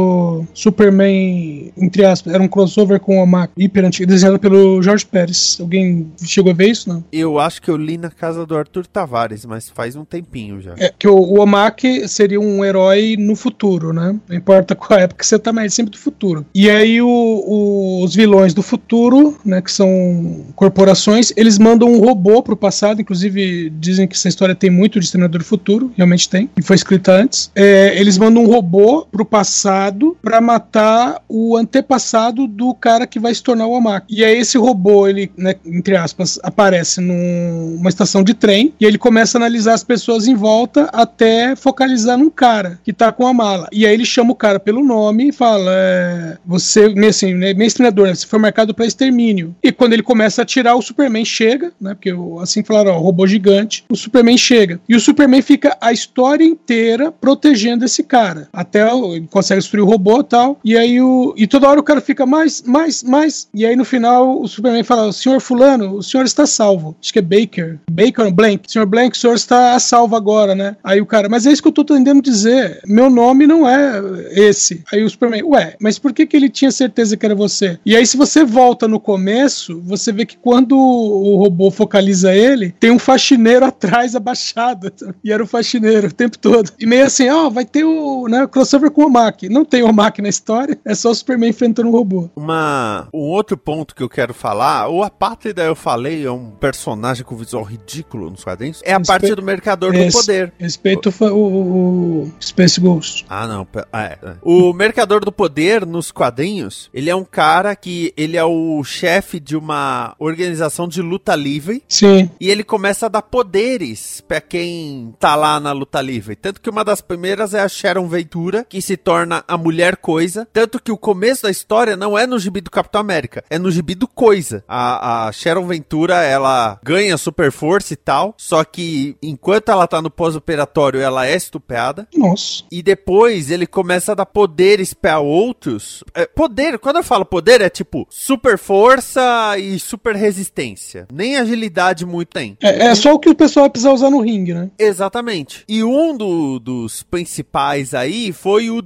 Superman, entre aspas, era um crossover com o Mac, hiper antigo, desenhado pelo Jorge Pérez. Alguém chegou a ver isso? Não. Eu acho que eu li na casa do Arthur Tavares, mas faz um tempinho já. É que o, o Omak seria um herói no futuro, né? Não importa qual época você tá, mas é sempre do futuro. E aí o- o- os vilões do futuro, né, que são corporações, eles mandam um robô pro passado, inclusive dizem que essa história tem muito de Exterminador do Futuro, realmente tem, e foi escrita antes. É, eles mandam um robô pro passado pra matar o antepassado do cara que vai se tornar o Omak. E aí esse robô, ele, né, entre aspas, aparece num- numa estação de trem e ele começa a analisar as pessoas em volta até focalizar num cara que tá com a mala. E aí ele chama o cara pelo nome e fala: é, Você, assim, né, meio exterminador, né, você foi marcado pra extermínio. E quando ele começa a atirar, o Superman chega, né? Porque assim falaram, ó, robô gigante. O Superman chega. E o Superman fica a história inteira protegendo esse cara. Até ele consegue destruir o robô tal. E aí o. E toda hora o cara fica mais, mais, mais. E aí no final o Superman fala: Senhor Fulano, o senhor está salvo. Acho que é Baker. Baker ou Blank. Senhor Blank, o senhor está a salvo agora, né? Aí o cara, mas é isso que eu tô tentando dizer. Meu nome não é esse. Aí o Superman, ué, mas por que, que ele tinha certeza que era você? E aí, se você volta no começo, você vê que quando o robô focaliza ele, tem um faxineiro atrás abaixado. E era o faxineiro o tempo todo. E meio assim, ó, vai ter o né, crossover com o Mac. Não tem o Mac na história, é só o Superman enfrentando o robô. Uma, um outro ponto que eu quero falar, o Apátrida eu falei, é um personagem com visual ridículo nos quadrinhos, é a Respe- parte do Mercador do Poder. Respeito o, o- o Space Ghost. Ah, não. ah, é, é. O Mercador do Poder, nos quadrinhos, ele é um cara que ele é o chefe de uma organização de luta livre Sim. e ele começa a dar poderes pra quem tá lá na luta livre. Tanto que uma das primeiras é a Sharon Ventura, que se torna a mulher coisa. Tanto que o começo da história não é no gibi do Capitão América, é no gibi do Coisa. A, a Sharon Ventura, ela ganha super força e tal, só que enquanto ela tá no pós-operatório, ela é estuprada. Nossa. E depois ele começa a dar poderes pra outros. É, poder, quando eu falo poder, é tipo super força e super resistência. Nem agilidade muito tem. É, é só o que o pessoal vai precisar usar no ringue, né? Exatamente. E um do- dos principais aí foi o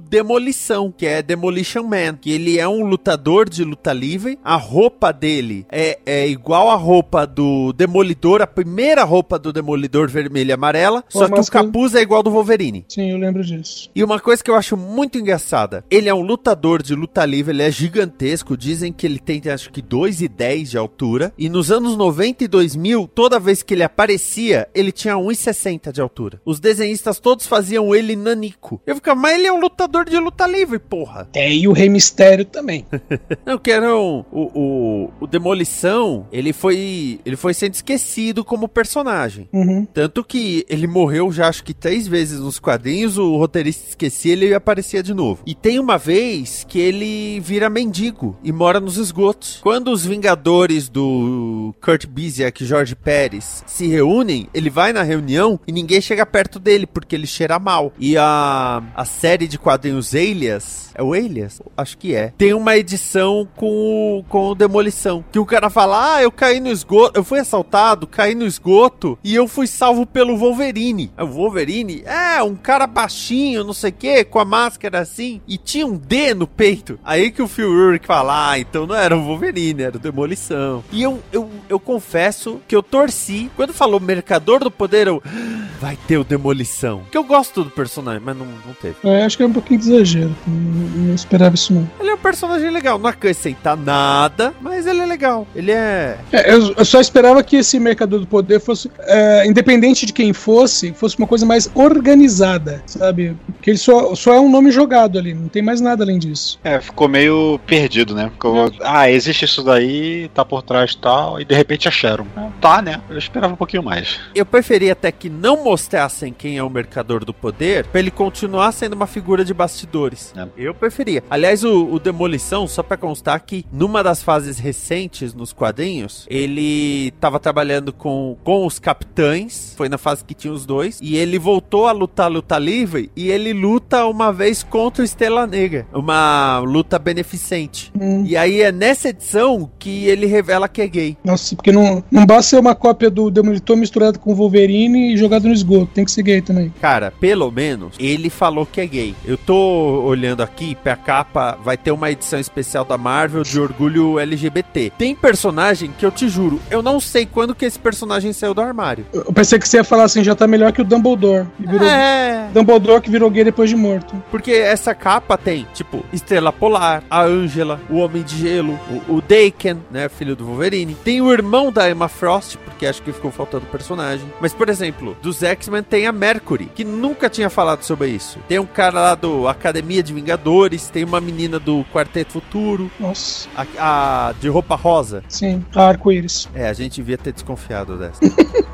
Demolição, que é Demolition Man, que ele é um lutador de luta livre. A roupa dele é, é igual a roupa do Demolidor, a primeira roupa do Demolidor vermelha e amarela, Pô, só que o capuz é igual do Wolverine. Sim, eu lembro disso. E uma coisa que eu acho muito engraçada, ele é um lutador de luta livre, ele é gigantesco, dizem que ele tem acho que 2,10 de altura, e nos anos 90 e 2000, toda vez que ele aparecia, ele tinha 1,60 de altura. Os desenhistas todos faziam ele nanico. Eu ficava, mas ele é um lutador de luta livre, porra. É, e o Rei Mistério também. Não, que era o, o, o Demolição, ele foi, ele foi sendo esquecido como personagem. Uhum. Tanto que ele morreu já acho que três vezes nos quadrinhos, o roteirista esquecia ele aparecia de novo. E tem uma vez que ele vira mendigo e mora nos esgotos. Quando os Vingadores do Kurt Busiek e Jorge Pérez se reúnem, ele vai na reunião e ninguém chega perto dele porque ele cheira mal. E a, a série de quadrinhos Alias, é o Alias? Acho que é. Tem uma edição com o, com o Demolição. Que o cara fala: Ah, eu caí no esgoto, eu fui assaltado, caí no esgoto e eu fui salvo pelo Wolverine. Aí O Wolverine é um cara baixinho, não sei o que, com a máscara assim, e tinha um D no peito. Aí que o Phil Urich fala: Ah, então não era o Wolverine, era o Demolição. E eu, eu, eu confesso que eu torci. Quando falou Mercador do Poder, eu. "Ah, Vai ter o Demolição. Que eu gosto do personagem, mas não, não teve. É, acho que é um pouquinho de exagero. Não, não esperava isso, não. Ele é um personagem legal, não acrescenta nada, mas ele é legal. Ele é. É, eu, eu só esperava que esse Mercador do Poder fosse, é, independente de quem fosse, fosse uma coisa mais organizada, sabe? Porque ele só, só é um nome jogado ali, não tem mais nada além disso. É, ficou meio perdido, né? Ficou, ah, existe isso daí, tá por trás e tal, e de repente acharam. Ah, Tá, né? Eu esperava um pouquinho mais. Eu preferia até que não mostrassem quem é o Mercador do Poder, pra ele continuar sendo uma figura de bastidores. Vingadores. É. Eu preferia. Aliás, o, o Demolição, só pra constar que numa das fases recentes nos quadrinhos, ele tava trabalhando com, com os capitães, foi na fase que tinha os dois, e ele voltou a lutar luta livre e ele luta uma vez contra o Estrela Negra, uma luta beneficente. Hum. E aí é nessa edição que ele revela que é gay. Nossa, porque não, não basta ser uma cópia do Demolitor misturado com o Wolverine e jogado no esgoto. Tem que ser gay também. Cara, pelo menos ele falou que é gay. Eu tô olhando aqui pra capa, vai ter uma edição especial da Marvel de orgulho LGBT. Tem personagem que eu te juro, eu não sei quando que esse personagem saiu do armário. Eu pensei que você ia falar assim, já tá melhor que o Dumbledore. Virou É, Dumbledore que virou gay depois de morto. porque essa capa tem, tipo, Estrela Polar, a Ângela, o Homem de Gelo, o, o Daken, né, filho do Wolverine. Tem o irmão da Emma Frost, porque acho que ficou faltando personagem. Mas, por exemplo, dos X-Men tem a Mercury, que nunca tinha falado sobre isso. Tem um cara lá do Academia de Vingadores, tem uma menina do Quarteto Futuro, Nossa, a, a de roupa rosa. sim. Arco-íris. É, a gente devia ter desconfiado dessa.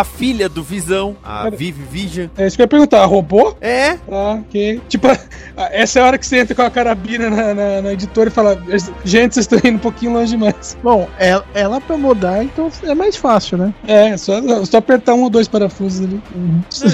a filha do Visão, a Cara. Vivi Vision. É isso que eu ia perguntar. Robô? É, Ah, ok. Tipo, essa é a hora que você entra com a carabina na, na- na editora e fala: Gente, vocês estão indo um pouquinho longe demais. Bom, ela, ela pra mudar, então é mais fácil, né? É, só, só apertar um ou dois parafusos ali.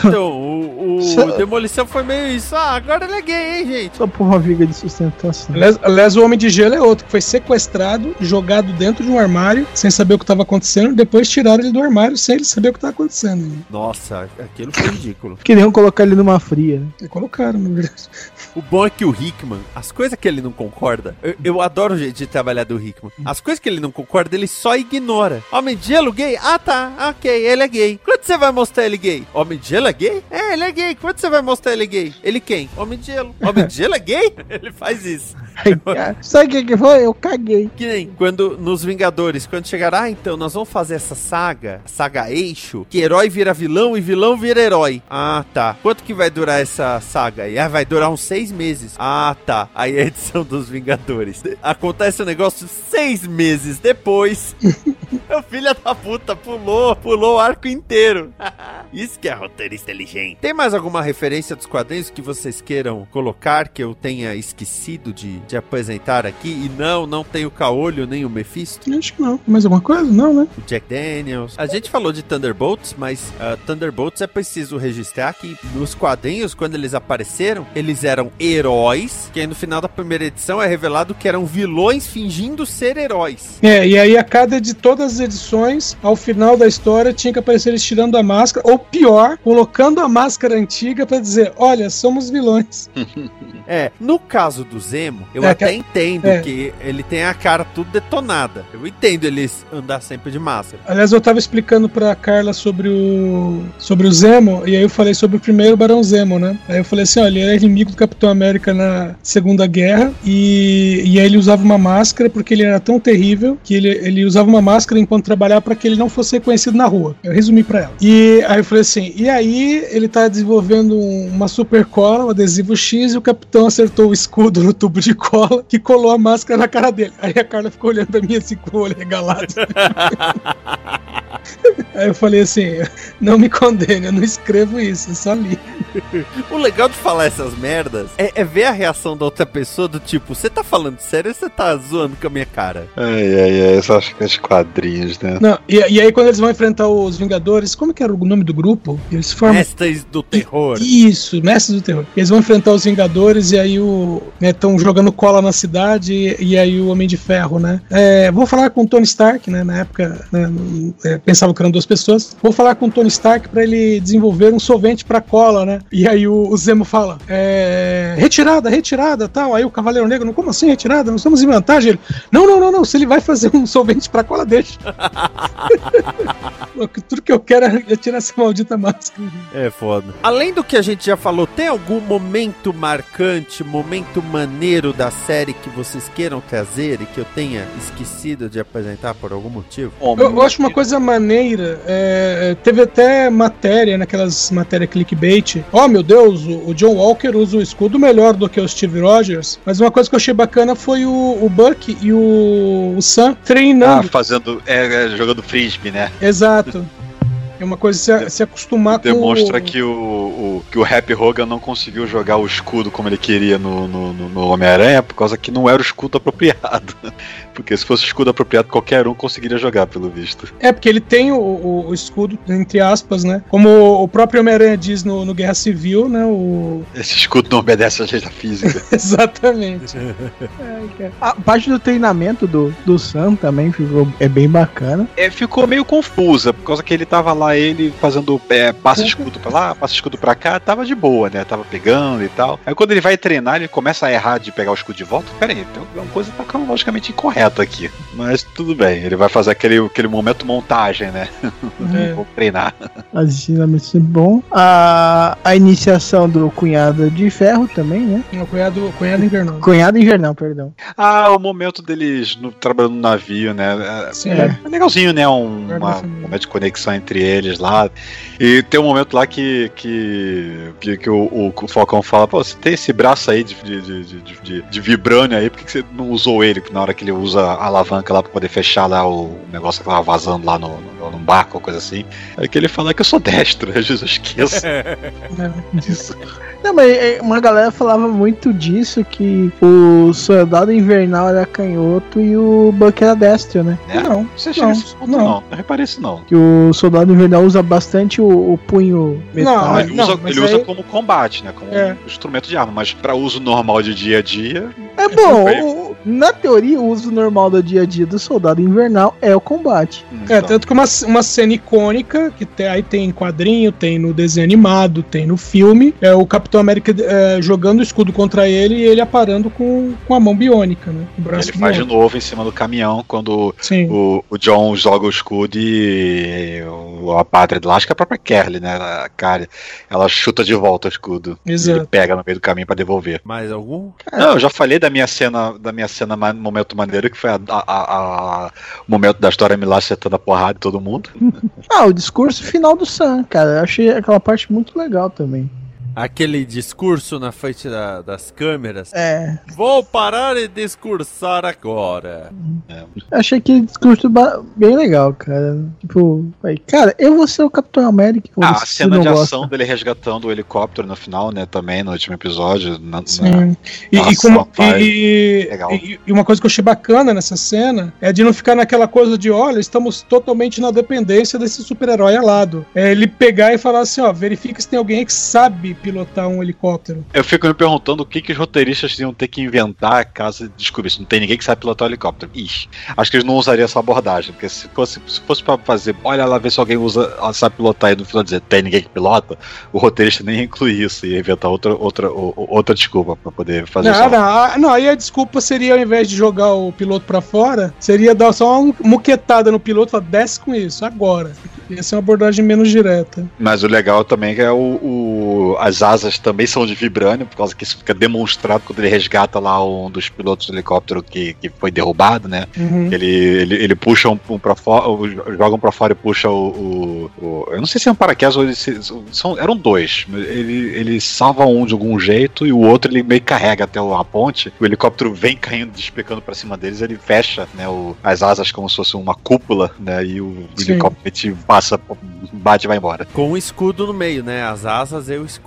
então, o, o Só- Demolição foi meio isso. Ah, agora ele é gay, hein, gente? Só por uma viga de sustentação. Aliás, aliás, o Homem de Gelo é outro, que foi sequestrado, jogado dentro de um armário, sem saber o que estava acontecendo, depois tiraram ele do armário sem ele saber o que estava acontecendo. Nossa, aquilo foi ridículo. Queriam colocar ele numa fria, né? E colocaram, na verdade. O bom é que o Hickman, as coisas que ele não concorda, eu, eu adoro o jeito de trabalhar do Hickman. As coisas que ele não concorda, ele só ignora. Homem de gelo gay? Ah, tá. Ok, ele é gay. Quando você vai mostrar ele gay? Homem de gelo é gay? É, ele é gay. Quando você vai mostrar ele gay? Ele quem? Homem de gelo. Homem de gelo é gay? Ele faz isso. Sabe o que, que foi? Eu caguei. Que nem quando nos Vingadores, quando chegaram, ah, então nós vamos fazer essa saga, saga eixo, que herói vira vilão e vilão vira herói. Ah, tá. Quanto que vai durar essa saga aí? Ah, vai durar uns seis meses. Ah, tá. Aí a edição dos Vingadores. Acontece o negócio seis meses depois. o filho da puta pulou, pulou o arco inteiro. Isso que é roteirista inteligente. Tem mais alguma referência dos quadrinhos que vocês queiram colocar que eu tenha esquecido de, de apresentar aqui? E não, não tem o Caolho nem o Mephisto, Acho que não. Mais alguma coisa? Não, né? o Jack Daniels. A gente falou de Thunderbolts, mas ah, Thunderbolts é preciso registrar que nos quadrinhos, quando eles apareceram, eles eram heróis, que aí no final da primeira edição é revelado que eram vilões fingindo ser heróis. É, e aí a cada de todas as edições, ao final da história, tinha que aparecer eles tirando a máscara, ou pior, colocando a máscara antiga pra dizer, olha, somos vilões. É, no caso do Zemo, eu É, até que- entendo é. que ele tem a cara tudo detonada. Eu entendo eles andar sempre de máscara. Aliás, eu tava explicando pra Carla sobre o sobre o Zemo, e aí eu falei sobre o primeiro Barão Zemo, né? Aí eu falei assim, olha, ele era inimigo do Capitão América na Segunda Guerra, e, e aí ele usava uma máscara porque ele era tão terrível que ele, ele usava uma máscara enquanto trabalhava para que ele não fosse reconhecido na rua. Eu resumi pra ela. E aí eu falei assim, e aí ele tá desenvolvendo um- uma super cola, um adesivo X, e o Capitão acertou o escudo no tubo de cola que colou a máscara na cara dele. Aí a Carla ficou olhando pra mim assim com o olho regalado. Aí eu falei assim, não me condene, eu não escrevo isso, eu só li. O legal de falar essas merdas é, é ver a reação da outra pessoa do tipo, você tá falando sério ou você tá zoando com a minha cara? Ai, ai, ai, só acho que os quadrinhos, né? Não, e, e aí quando eles vão enfrentar os Vingadores, como que era o nome do grupo? Eles formam... Mestres do terror. Isso, Mestres do Terror. Eles vão enfrentar os Vingadores e aí o. Estão jogando cola na cidade e, e aí o Homem de Ferro, né? É, vou falar com o Tony Stark, né? Na época, né, é, pensava que eram duas pessoas. Vou falar com o Tony Stark pra ele desenvolver um solvente pra cola, né? E aí o, o Zemo fala: é, retirada, retirada tal. Aí o Cavaleiro Negro, como assim retirada? Nós estamos em vantagem. Ele, não, não, não, não. Se ele vai fazer um solvente pra cola, deixa. Tudo que eu quero é tirar essa maldita máscara. É foda. Além do que a gente já falou, tem algum momento marcante, momento maneiro da série que vocês queiram trazer e que eu tenha esquecido de apresentar por algum motivo? Eu, eu acho uma coisa maneira. É, é, teve até matéria, naquelas matérias clickbait. Oh meu Deus, o, o John Walker usa o escudo melhor do que o Steve Rogers. Mas uma coisa que eu achei bacana foi o, o Buck e o, o Sam Ah, treinando. fazendo. É, é, jogando frisbee, né? Exato. É uma coisa se, se acostumar Demonstra com. que o, o, que o Happy Hogan não conseguiu jogar o escudo como ele queria no, no, no- no Homem-Aranha, por causa que não era o escudo apropriado. Porque se fosse o escudo apropriado, qualquer um conseguiria jogar, pelo visto. É, porque ele tem o, o- o escudo, entre aspas, né? Como o próprio Homem-Aranha diz no, no Guerra Civil, né? O... Esse escudo não obedece às leis da física. Exatamente. Cara. A parte do treinamento do, do Sam também ficou, é bem bacana. É, ficou meio confusa, por causa que ele tava lá, ele fazendo é, passa escudo pra lá, passa escudo pra cá, tava de boa, né? Tava pegando e tal. Aí quando ele vai treinar, ele começa a errar de pegar o escudo de volta. Pera aí, tem uma coisa tá cronologicamente incorreta aqui. Mas tudo bem, ele vai fazer aquele, aquele momento montagem, né? É. Vou treinar. As ensinamentos sempre bom. A, a iniciação do cunhado de ferro também, né? O cunhado, cunhado invernal. Cunhado invernal, perdão. Ah, o momento deles no, trabalhando no navio, né? É, Sim, É. é legalzinho, né? Um Guarda uma- família. momento de conexão entre eles lá. E tem um momento lá que, que, que, que o, o, Falcão fala: Pô, você tem esse braço aí de, de, de, de, de- de vibrânio aí, por que, você não usou ele na hora que ele usa a alavanca lá pra poder fechar lá o negócio que tava vazando lá no, no, no barco ou coisa assim? Aí que ele fala que eu sou destro, às vezes eu esqueço É. disso. Não, mas é, uma galera falava muito disso, que o soldado invernal era canhoto e o Buck era destro, né? Né? Não, Você chega não, não. não. Não reparei isso, não. Que o soldado invernal usa bastante o, o punho Não, metálico. mas- ele usa, mas ele usa aí- como combate, né? Como É. um instrumento de arma, mas pra uso normal de dia a dia. É bom, o- na teoria, o uso normal do dia a dia do soldado invernal é o combate. hum, É, tanto que uma, uma cena icônica, que tem, aí tem em quadrinho, tem no desenho animado, tem no filme, é o Capitão América é, jogando o escudo contra ele e ele aparando com, com a mão biônica, né? O braço Ele faz de novo em cima do caminhão quando o, o John joga o escudo e a pátria de lá, acho que é a própria Kelly, né? A cara, ela chuta de volta o escudo. E Exato. ele pega no meio do caminho pra devolver. Mais algum? Não, eu já falei da minha cena, da minha cena momento maneiro, que foi a, a- a- momento da história Milá acertando a porrada em todo mundo. Ah, o discurso final do Sam, cara. Eu achei aquela parte muito legal também. Aquele discurso na frente da- das câmeras. É. Vou parar de discursar agora. Eu achei aquele discurso bem legal, cara. Tipo, aí, cara, eu vou ser o Capitão América. Ah, a cena de gosta. ação dele resgatando o helicóptero no final, né? Também no último episódio. na- na- Sim. E, e, Nossa, como- e- e- e uma coisa que eu achei bacana nessa cena é de não ficar naquela coisa de, olha, estamos totalmente na dependência desse super-herói alado. É ele pegar e falar assim, ó, verifica se tem alguém que sabe pilotar um helicóptero. Eu fico me perguntando o que, que os roteiristas iam ter que inventar caso descobrisse. Não tem ninguém que sabe pilotar um helicóptero. Ixi, acho que eles não usariam essa abordagem. Porque se fosse, se fosse pra fazer, olha lá ver se alguém usa, sabe pilotar e no final dizer tem ninguém que pilota, o roteirista nem ia incluir isso, ia inventar outra, outra, outra desculpa pra poder fazer Não, isso. não, ah, não, aí a desculpa seria, ao invés de jogar o piloto pra fora, seria dar só uma muquetada no piloto e falar, desce com isso, agora. Ia ser uma abordagem menos direta. Mas o legal também é é o, o- as asas também são de vibrânio, por causa que isso fica demonstrado quando ele resgata lá um dos pilotos do helicóptero que, que foi derrubado, né? Uhum. Ele, ele, ele puxa um, um pra fora, o- joga um pra fora e puxa o, o- o- Eu não sei se é um paraquedas ou ele se- são, eram dois. Ele, ele salva um de algum jeito e o outro ele meio que carrega até a ponte. O helicóptero vem caindo, despecando pra cima deles, ele fecha né, o- as asas como se fosse uma cúpula, né? E o Sim. helicóptero te passa, bate e vai embora. Com o escudo no meio, né? As asas e o escudo.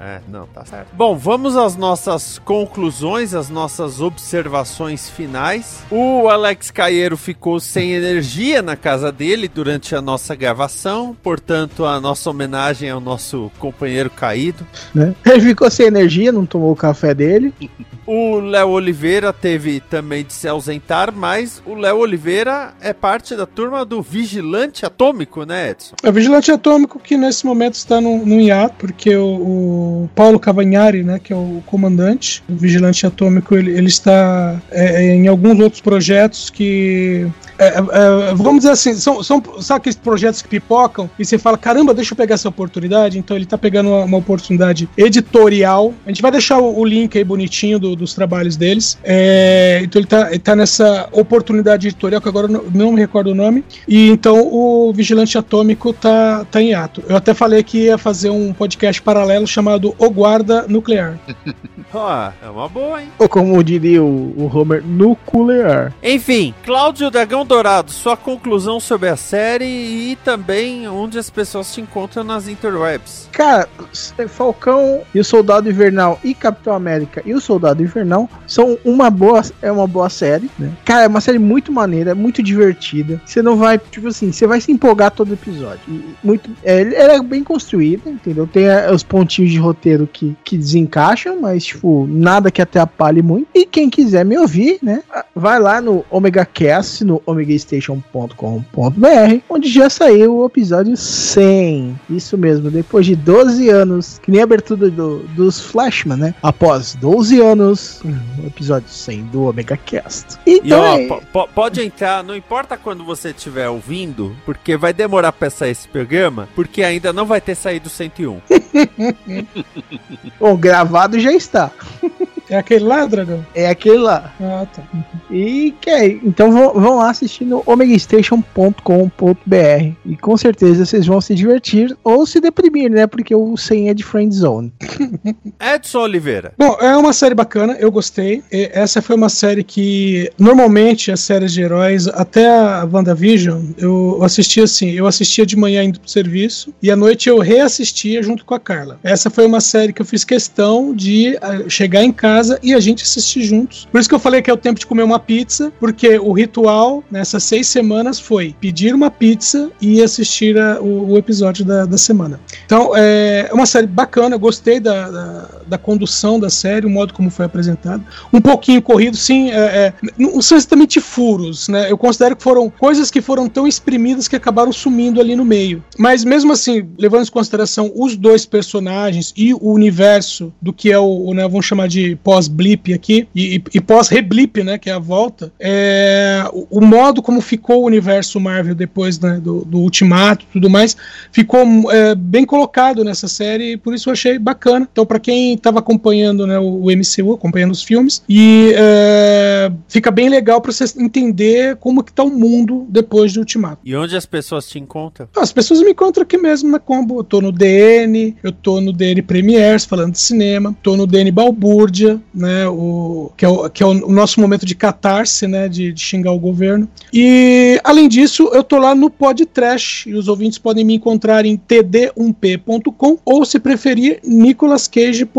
É, não, tá certo. Bom, vamos às nossas conclusões, às nossas observações finais. O Alex Caeiro ficou sem energia na casa dele durante a nossa gravação, portanto, a nossa homenagem ao nosso companheiro caído. né? Ele ficou sem energia, não tomou o café dele. O Léo Oliveira teve também de se ausentar, mas o Léo Oliveira é parte da turma do Vigilante Atômico, né, Edson? É o Vigilante Atômico que nesse momento está no, hiato, porque o, o Paulo Cavagnari, né, que é o comandante do Vigilante Atômico, ele, ele está é, é, em alguns outros projetos que. É, é, vamos dizer assim, são, são sabe aqueles projetos que pipocam e você fala, caramba, deixa eu pegar essa oportunidade. Então ele está pegando uma, uma oportunidade editorial. A gente vai deixar o, o link aí bonitinho do, do- dos trabalhos deles. É, então ele tá, ele tá nessa oportunidade editorial, que agora eu não, não me recordo o nome. E então o Vigilante Atômico tá, tá em ato. Eu até falei que ia fazer um podcast paralelo chamado O Guarda Nuclear. Ó, é uma boa, hein? Ou como diria o, o Homer, nuclear. Enfim, Cláudio Dragão Dourado, sua conclusão sobre a série e também onde as pessoas te encontram nas interwebs. Cara, Falcão e o Soldado Invernal e Capitão América e o Soldado Invernal são uma boa, é uma boa série, né? Cara, é uma série muito maneira, muito divertida. Você não vai, tipo assim, você vai se empolgar todo episódio. Muito, é, ela é bem construída, entendeu? Tem é, os pontinhos de roteiro que, que desencaixam, mas, tipo, nada que atrapalhe muito. E quem quiser me ouvir, né? Vai lá no Omega Cast, no omegastation.com.br, onde já saiu o episódio 100. Isso mesmo, depois de 12 anos, que nem a abertura do, dos Flashman, né? Após 12 anos, o episódio 100 do Omega Cast. E Então, ó, é- po- po- pode entrar, não importa quando você estiver ouvindo, porque vai demorar pra sair esse programa, porque ainda não vai ter saído o 101. bom, gravado já está. É aquele lá, Dragão? É aquele lá. Ah, tá. E que é, então vão, vão lá assistir no omegastation.com.br e com certeza vocês vão se divertir ou se deprimir, né? Porque o 100 é de Friend Zone. Edson Oliveira. Bom, é uma série bacana, eu gostei. E Essa foi uma série que, normalmente, as séries de heróis, até a WandaVision, eu assistia assim, eu assistia de manhã indo pro serviço, e à noite eu reassistia junto com a Carla. Essa foi uma série que eu fiz questão de ah, chegar em casa e a gente assistir juntos. Por isso que eu falei que é o tempo de comer uma pizza, porque o ritual nessas seis semanas foi pedir uma pizza e assistir a- o, o episódio da, da semana. Então, é uma série bacana, gostei da, da, da condução da série, o modo como foi apresentado. Um pouquinho corrido, sim, é, é, não são exatamente furos, né? Eu considero que foram coisas que foram tão exprimidas que acabaram sumindo ali no meio. Mas mesmo assim, levando em consideração os dois personagens e o universo do que é o, né, vamos chamar de pós-blip aqui, e, e- pós-reblip, né, que é a volta, é, o, o modo como ficou o universo Marvel depois né, do, do Ultimato e tudo mais, ficou é, bem colocado nessa série, por isso eu achei bacana. Então, para quem estava acompanhando né, o, MCU, acompanhando os filmes, e é, fica bem legal para você entender como que tá o mundo depois do Ultimato. E onde as pessoas te encontram? As pessoas me encontram aqui mesmo na Combo. Eu tô no DN, eu tô no DN Premiers falando de cinema, tô no DN Balbúrdia, né? O, que é, o, que é o, nosso momento de catarse, né? De, de xingar o governo. E além disso, eu tô lá no Pod Trash e os ouvintes podem me encontrar em td1p.com ou, se preferir,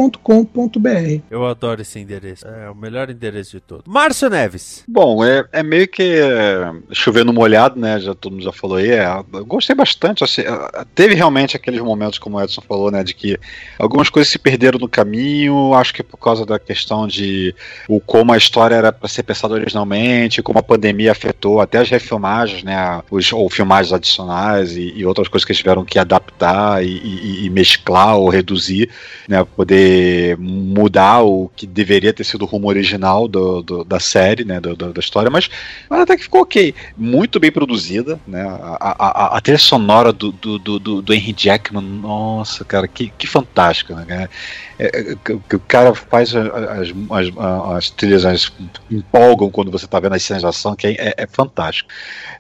nicolascage.com.br. Eu adoro esse endereço. É o melhor endereço de todos. Márcio Neves. Bom, é, é meio que é, chovendo molhado, né? Já todo mundo já falou aí. É, eu gostei bastante. assim, é, teve realmente aqueles momentos, como o Edson falou, né? De que algumas coisas se perderam no caminho. Acho que por causa da questão de o como a história era para ser pensada originalmente, como a pandemia afetou até as refilmagens, né? Os, ou filmagens adicionais e, e outras coisas que eles tiveram que adaptar e, e- e mesclar ou reduzir, né? Poder mudar o que deveria ter sido o rumo original do, do- da série, né? do- do- da história, mas, mas até que ficou ok. Muito bem produzida, né? A, a, a- trilha sonora do, do, do, do- Henry Jackman, nossa, cara, que, que fantástica, né? É, é, que- o cara faz as, as, as trilhas as empolgam quando você tá vendo as cenas de ação, que é, é- é fantástico.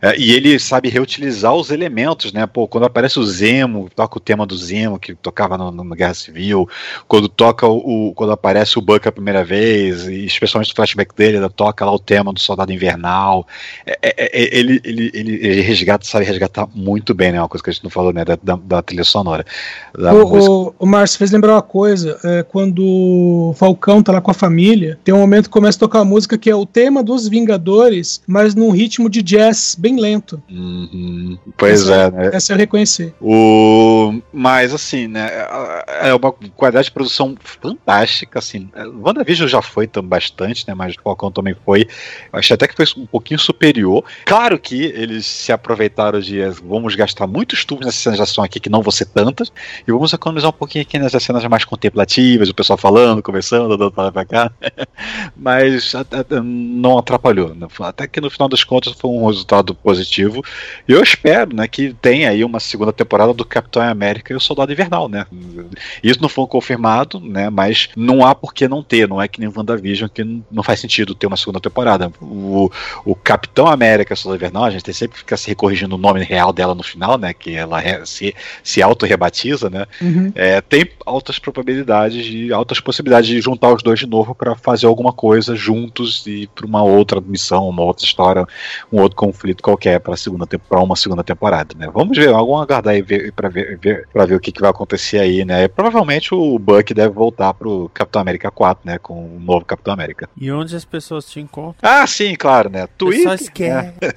É, e ele sabe reutilizar os elementos, né? Pô, quando aparece o Zemo, toca o tema do Zemo, que tocava no, no Guerra Civil, quando toca o, o- quando aparece o Buck a primeira vez, e especialmente no flashback dele, ele toca lá o tema do Soldado Invernal. É, é, é, ele, ele, ele, ele resgata, sabe resgatar muito bem, né? Uma coisa que a gente não falou, né? Da, da, da trilha sonora. Da. O, o, o Márcio fez lembrar uma coisa, é, quando o Falcão tá lá com a família, tem um momento que começa a tocar uma música que é o tema dos Vingadores, mas num ritmo de jazz bem lento. Uhum. Pois Essa- é, né? Essa eu reconheci. O... Mas assim, né? É uma qualidade de produção fantástica, assim. WandaVision já foi também bastante, né? Mas Falcão também foi. Achei até que foi um pouquinho superior. Claro que eles se aproveitaram de vamos gastar muitos tubos nessa cenas de ação aqui, que não vão ser tantas, e vamos economizar um pouquinho aqui nessas cenas mais contemplativas, o pessoal falando, conversando, lá e pra cá. Mas não atrapalhou. né? Até que no final das contas foi um resultado positivo. E eu espero, né, que tenha aí uma segunda temporada do Capitão América e o Soldado Invernal, né? Isso não foi confirmado, né? Mas não há por que não ter, não é que nem WandaVision que não faz sentido ter uma segunda temporada. O, o Capitão América Soldado Invernal, a gente tem sempre que ficar se recorrigindo o nome real dela no final, né? Que ela se, se auto-rebatiza, né? Uhum. É, tem altas probabilidades de altas possibilidades de juntar os dois de novo para fazer alguma coisa juntos e para uma outra missão, uma outra história, um outro conflito qualquer para segunda para uma segunda temporada, né? Vamos ver, vamos aguardar aí para ver, ver para ver o que, que vai acontecer aí, né? E provavelmente o Buck deve voltar pro Capitão América 4, né? Com o novo Capitão América. E onde as pessoas te encontram? Ah, sim, claro, né? Twitter. Né?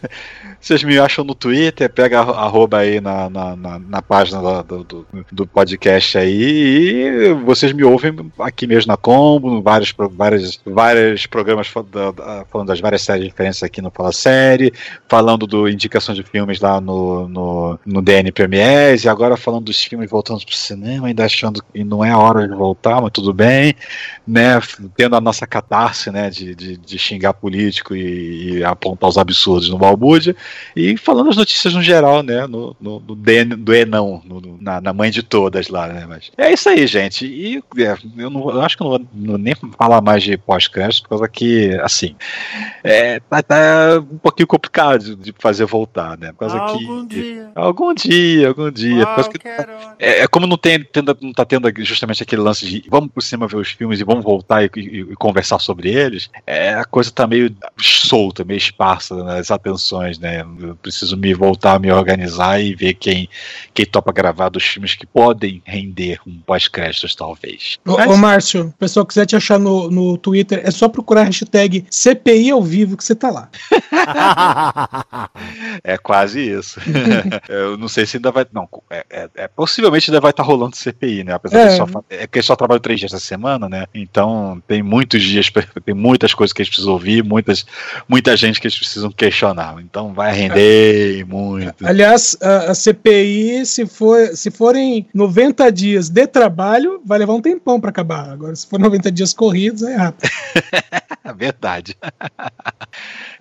Vocês me acham no Twitter, pega arroba aí na, na, na, na página do, do, do, podcast aí e vocês me ouvem aqui mesmo na Combo, vários, vários, vários programas falando das várias séries diferentes aqui no Fala Série, falando do indicação de filmes lá no, no, no DN Premiers, e agora falando dos filmes voltando pro cinema, ainda achando que não é a hora de voltar, mas tudo bem, né? Tendo a nossa catarse, né? De, de, de xingar político e, e, apontar os absurdos no Balbúrdia, e falando as notícias no geral, né? No, no, no DN, do Enão, no, na, na mãe de todas lá, né? Mas é isso aí, gente. E é, eu, não, eu acho que eu não vou nem falar mais de pós-crédito, por causa que, assim, é, tá, tá, um pouquinho complicado de fazer voltar, né? Por causa algum que, dia. Algum dia, algum dia. Que, é, é, como não, tem, tendo, não tá tendo justamente aquele lance de vamos por cima ver os filmes e vamos voltar e, e, e conversar sobre eles, é, a coisa tá meio solta, meio esparsa nas atenções, né? Eu preciso me voltar, me organizar e ver quem, quem topa gravar dos filmes que podem render um pós-créditos, talvez. Ô, Mas... ô Márcio, o pessoal quiser te achar no, no Twitter, é só procurar a hashtag CPI ao vivo que você tá lá. é quase isso. Eu não sei se ainda vai. Não, é, é, é possivelmente ainda vai estar tá rolando CPI, né? Apesar é. de só, é porque só trabalho três dias na semana, né? Então tem muitos dias, tem muitas coisas que a gente precisa ouvir, muitas, muita gente que eles precisam questionar. Então vai render muito. Aliás, a, a CPI, se, for, se forem 90 dias de trabalho, vai levar um tempão para acabar. Agora, se for 90 dias corridos, é rápido. Verdade.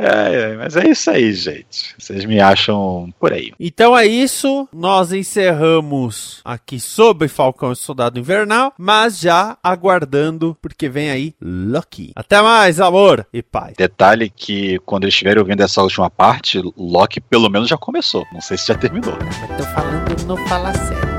É, é, mas é isso aí, gente. Vocês me acham por aí. Então é isso. Nós encerramos aqui sobre Falcão e Soldado Invernal, mas já aguardando, porque vem aí Loki. Até mais, amor e pai. Detalhe que quando eles estiverem ouvindo essa última parte, Loki pelo menos já começou. Não sei se já terminou. Mas tô falando no Fala Sério.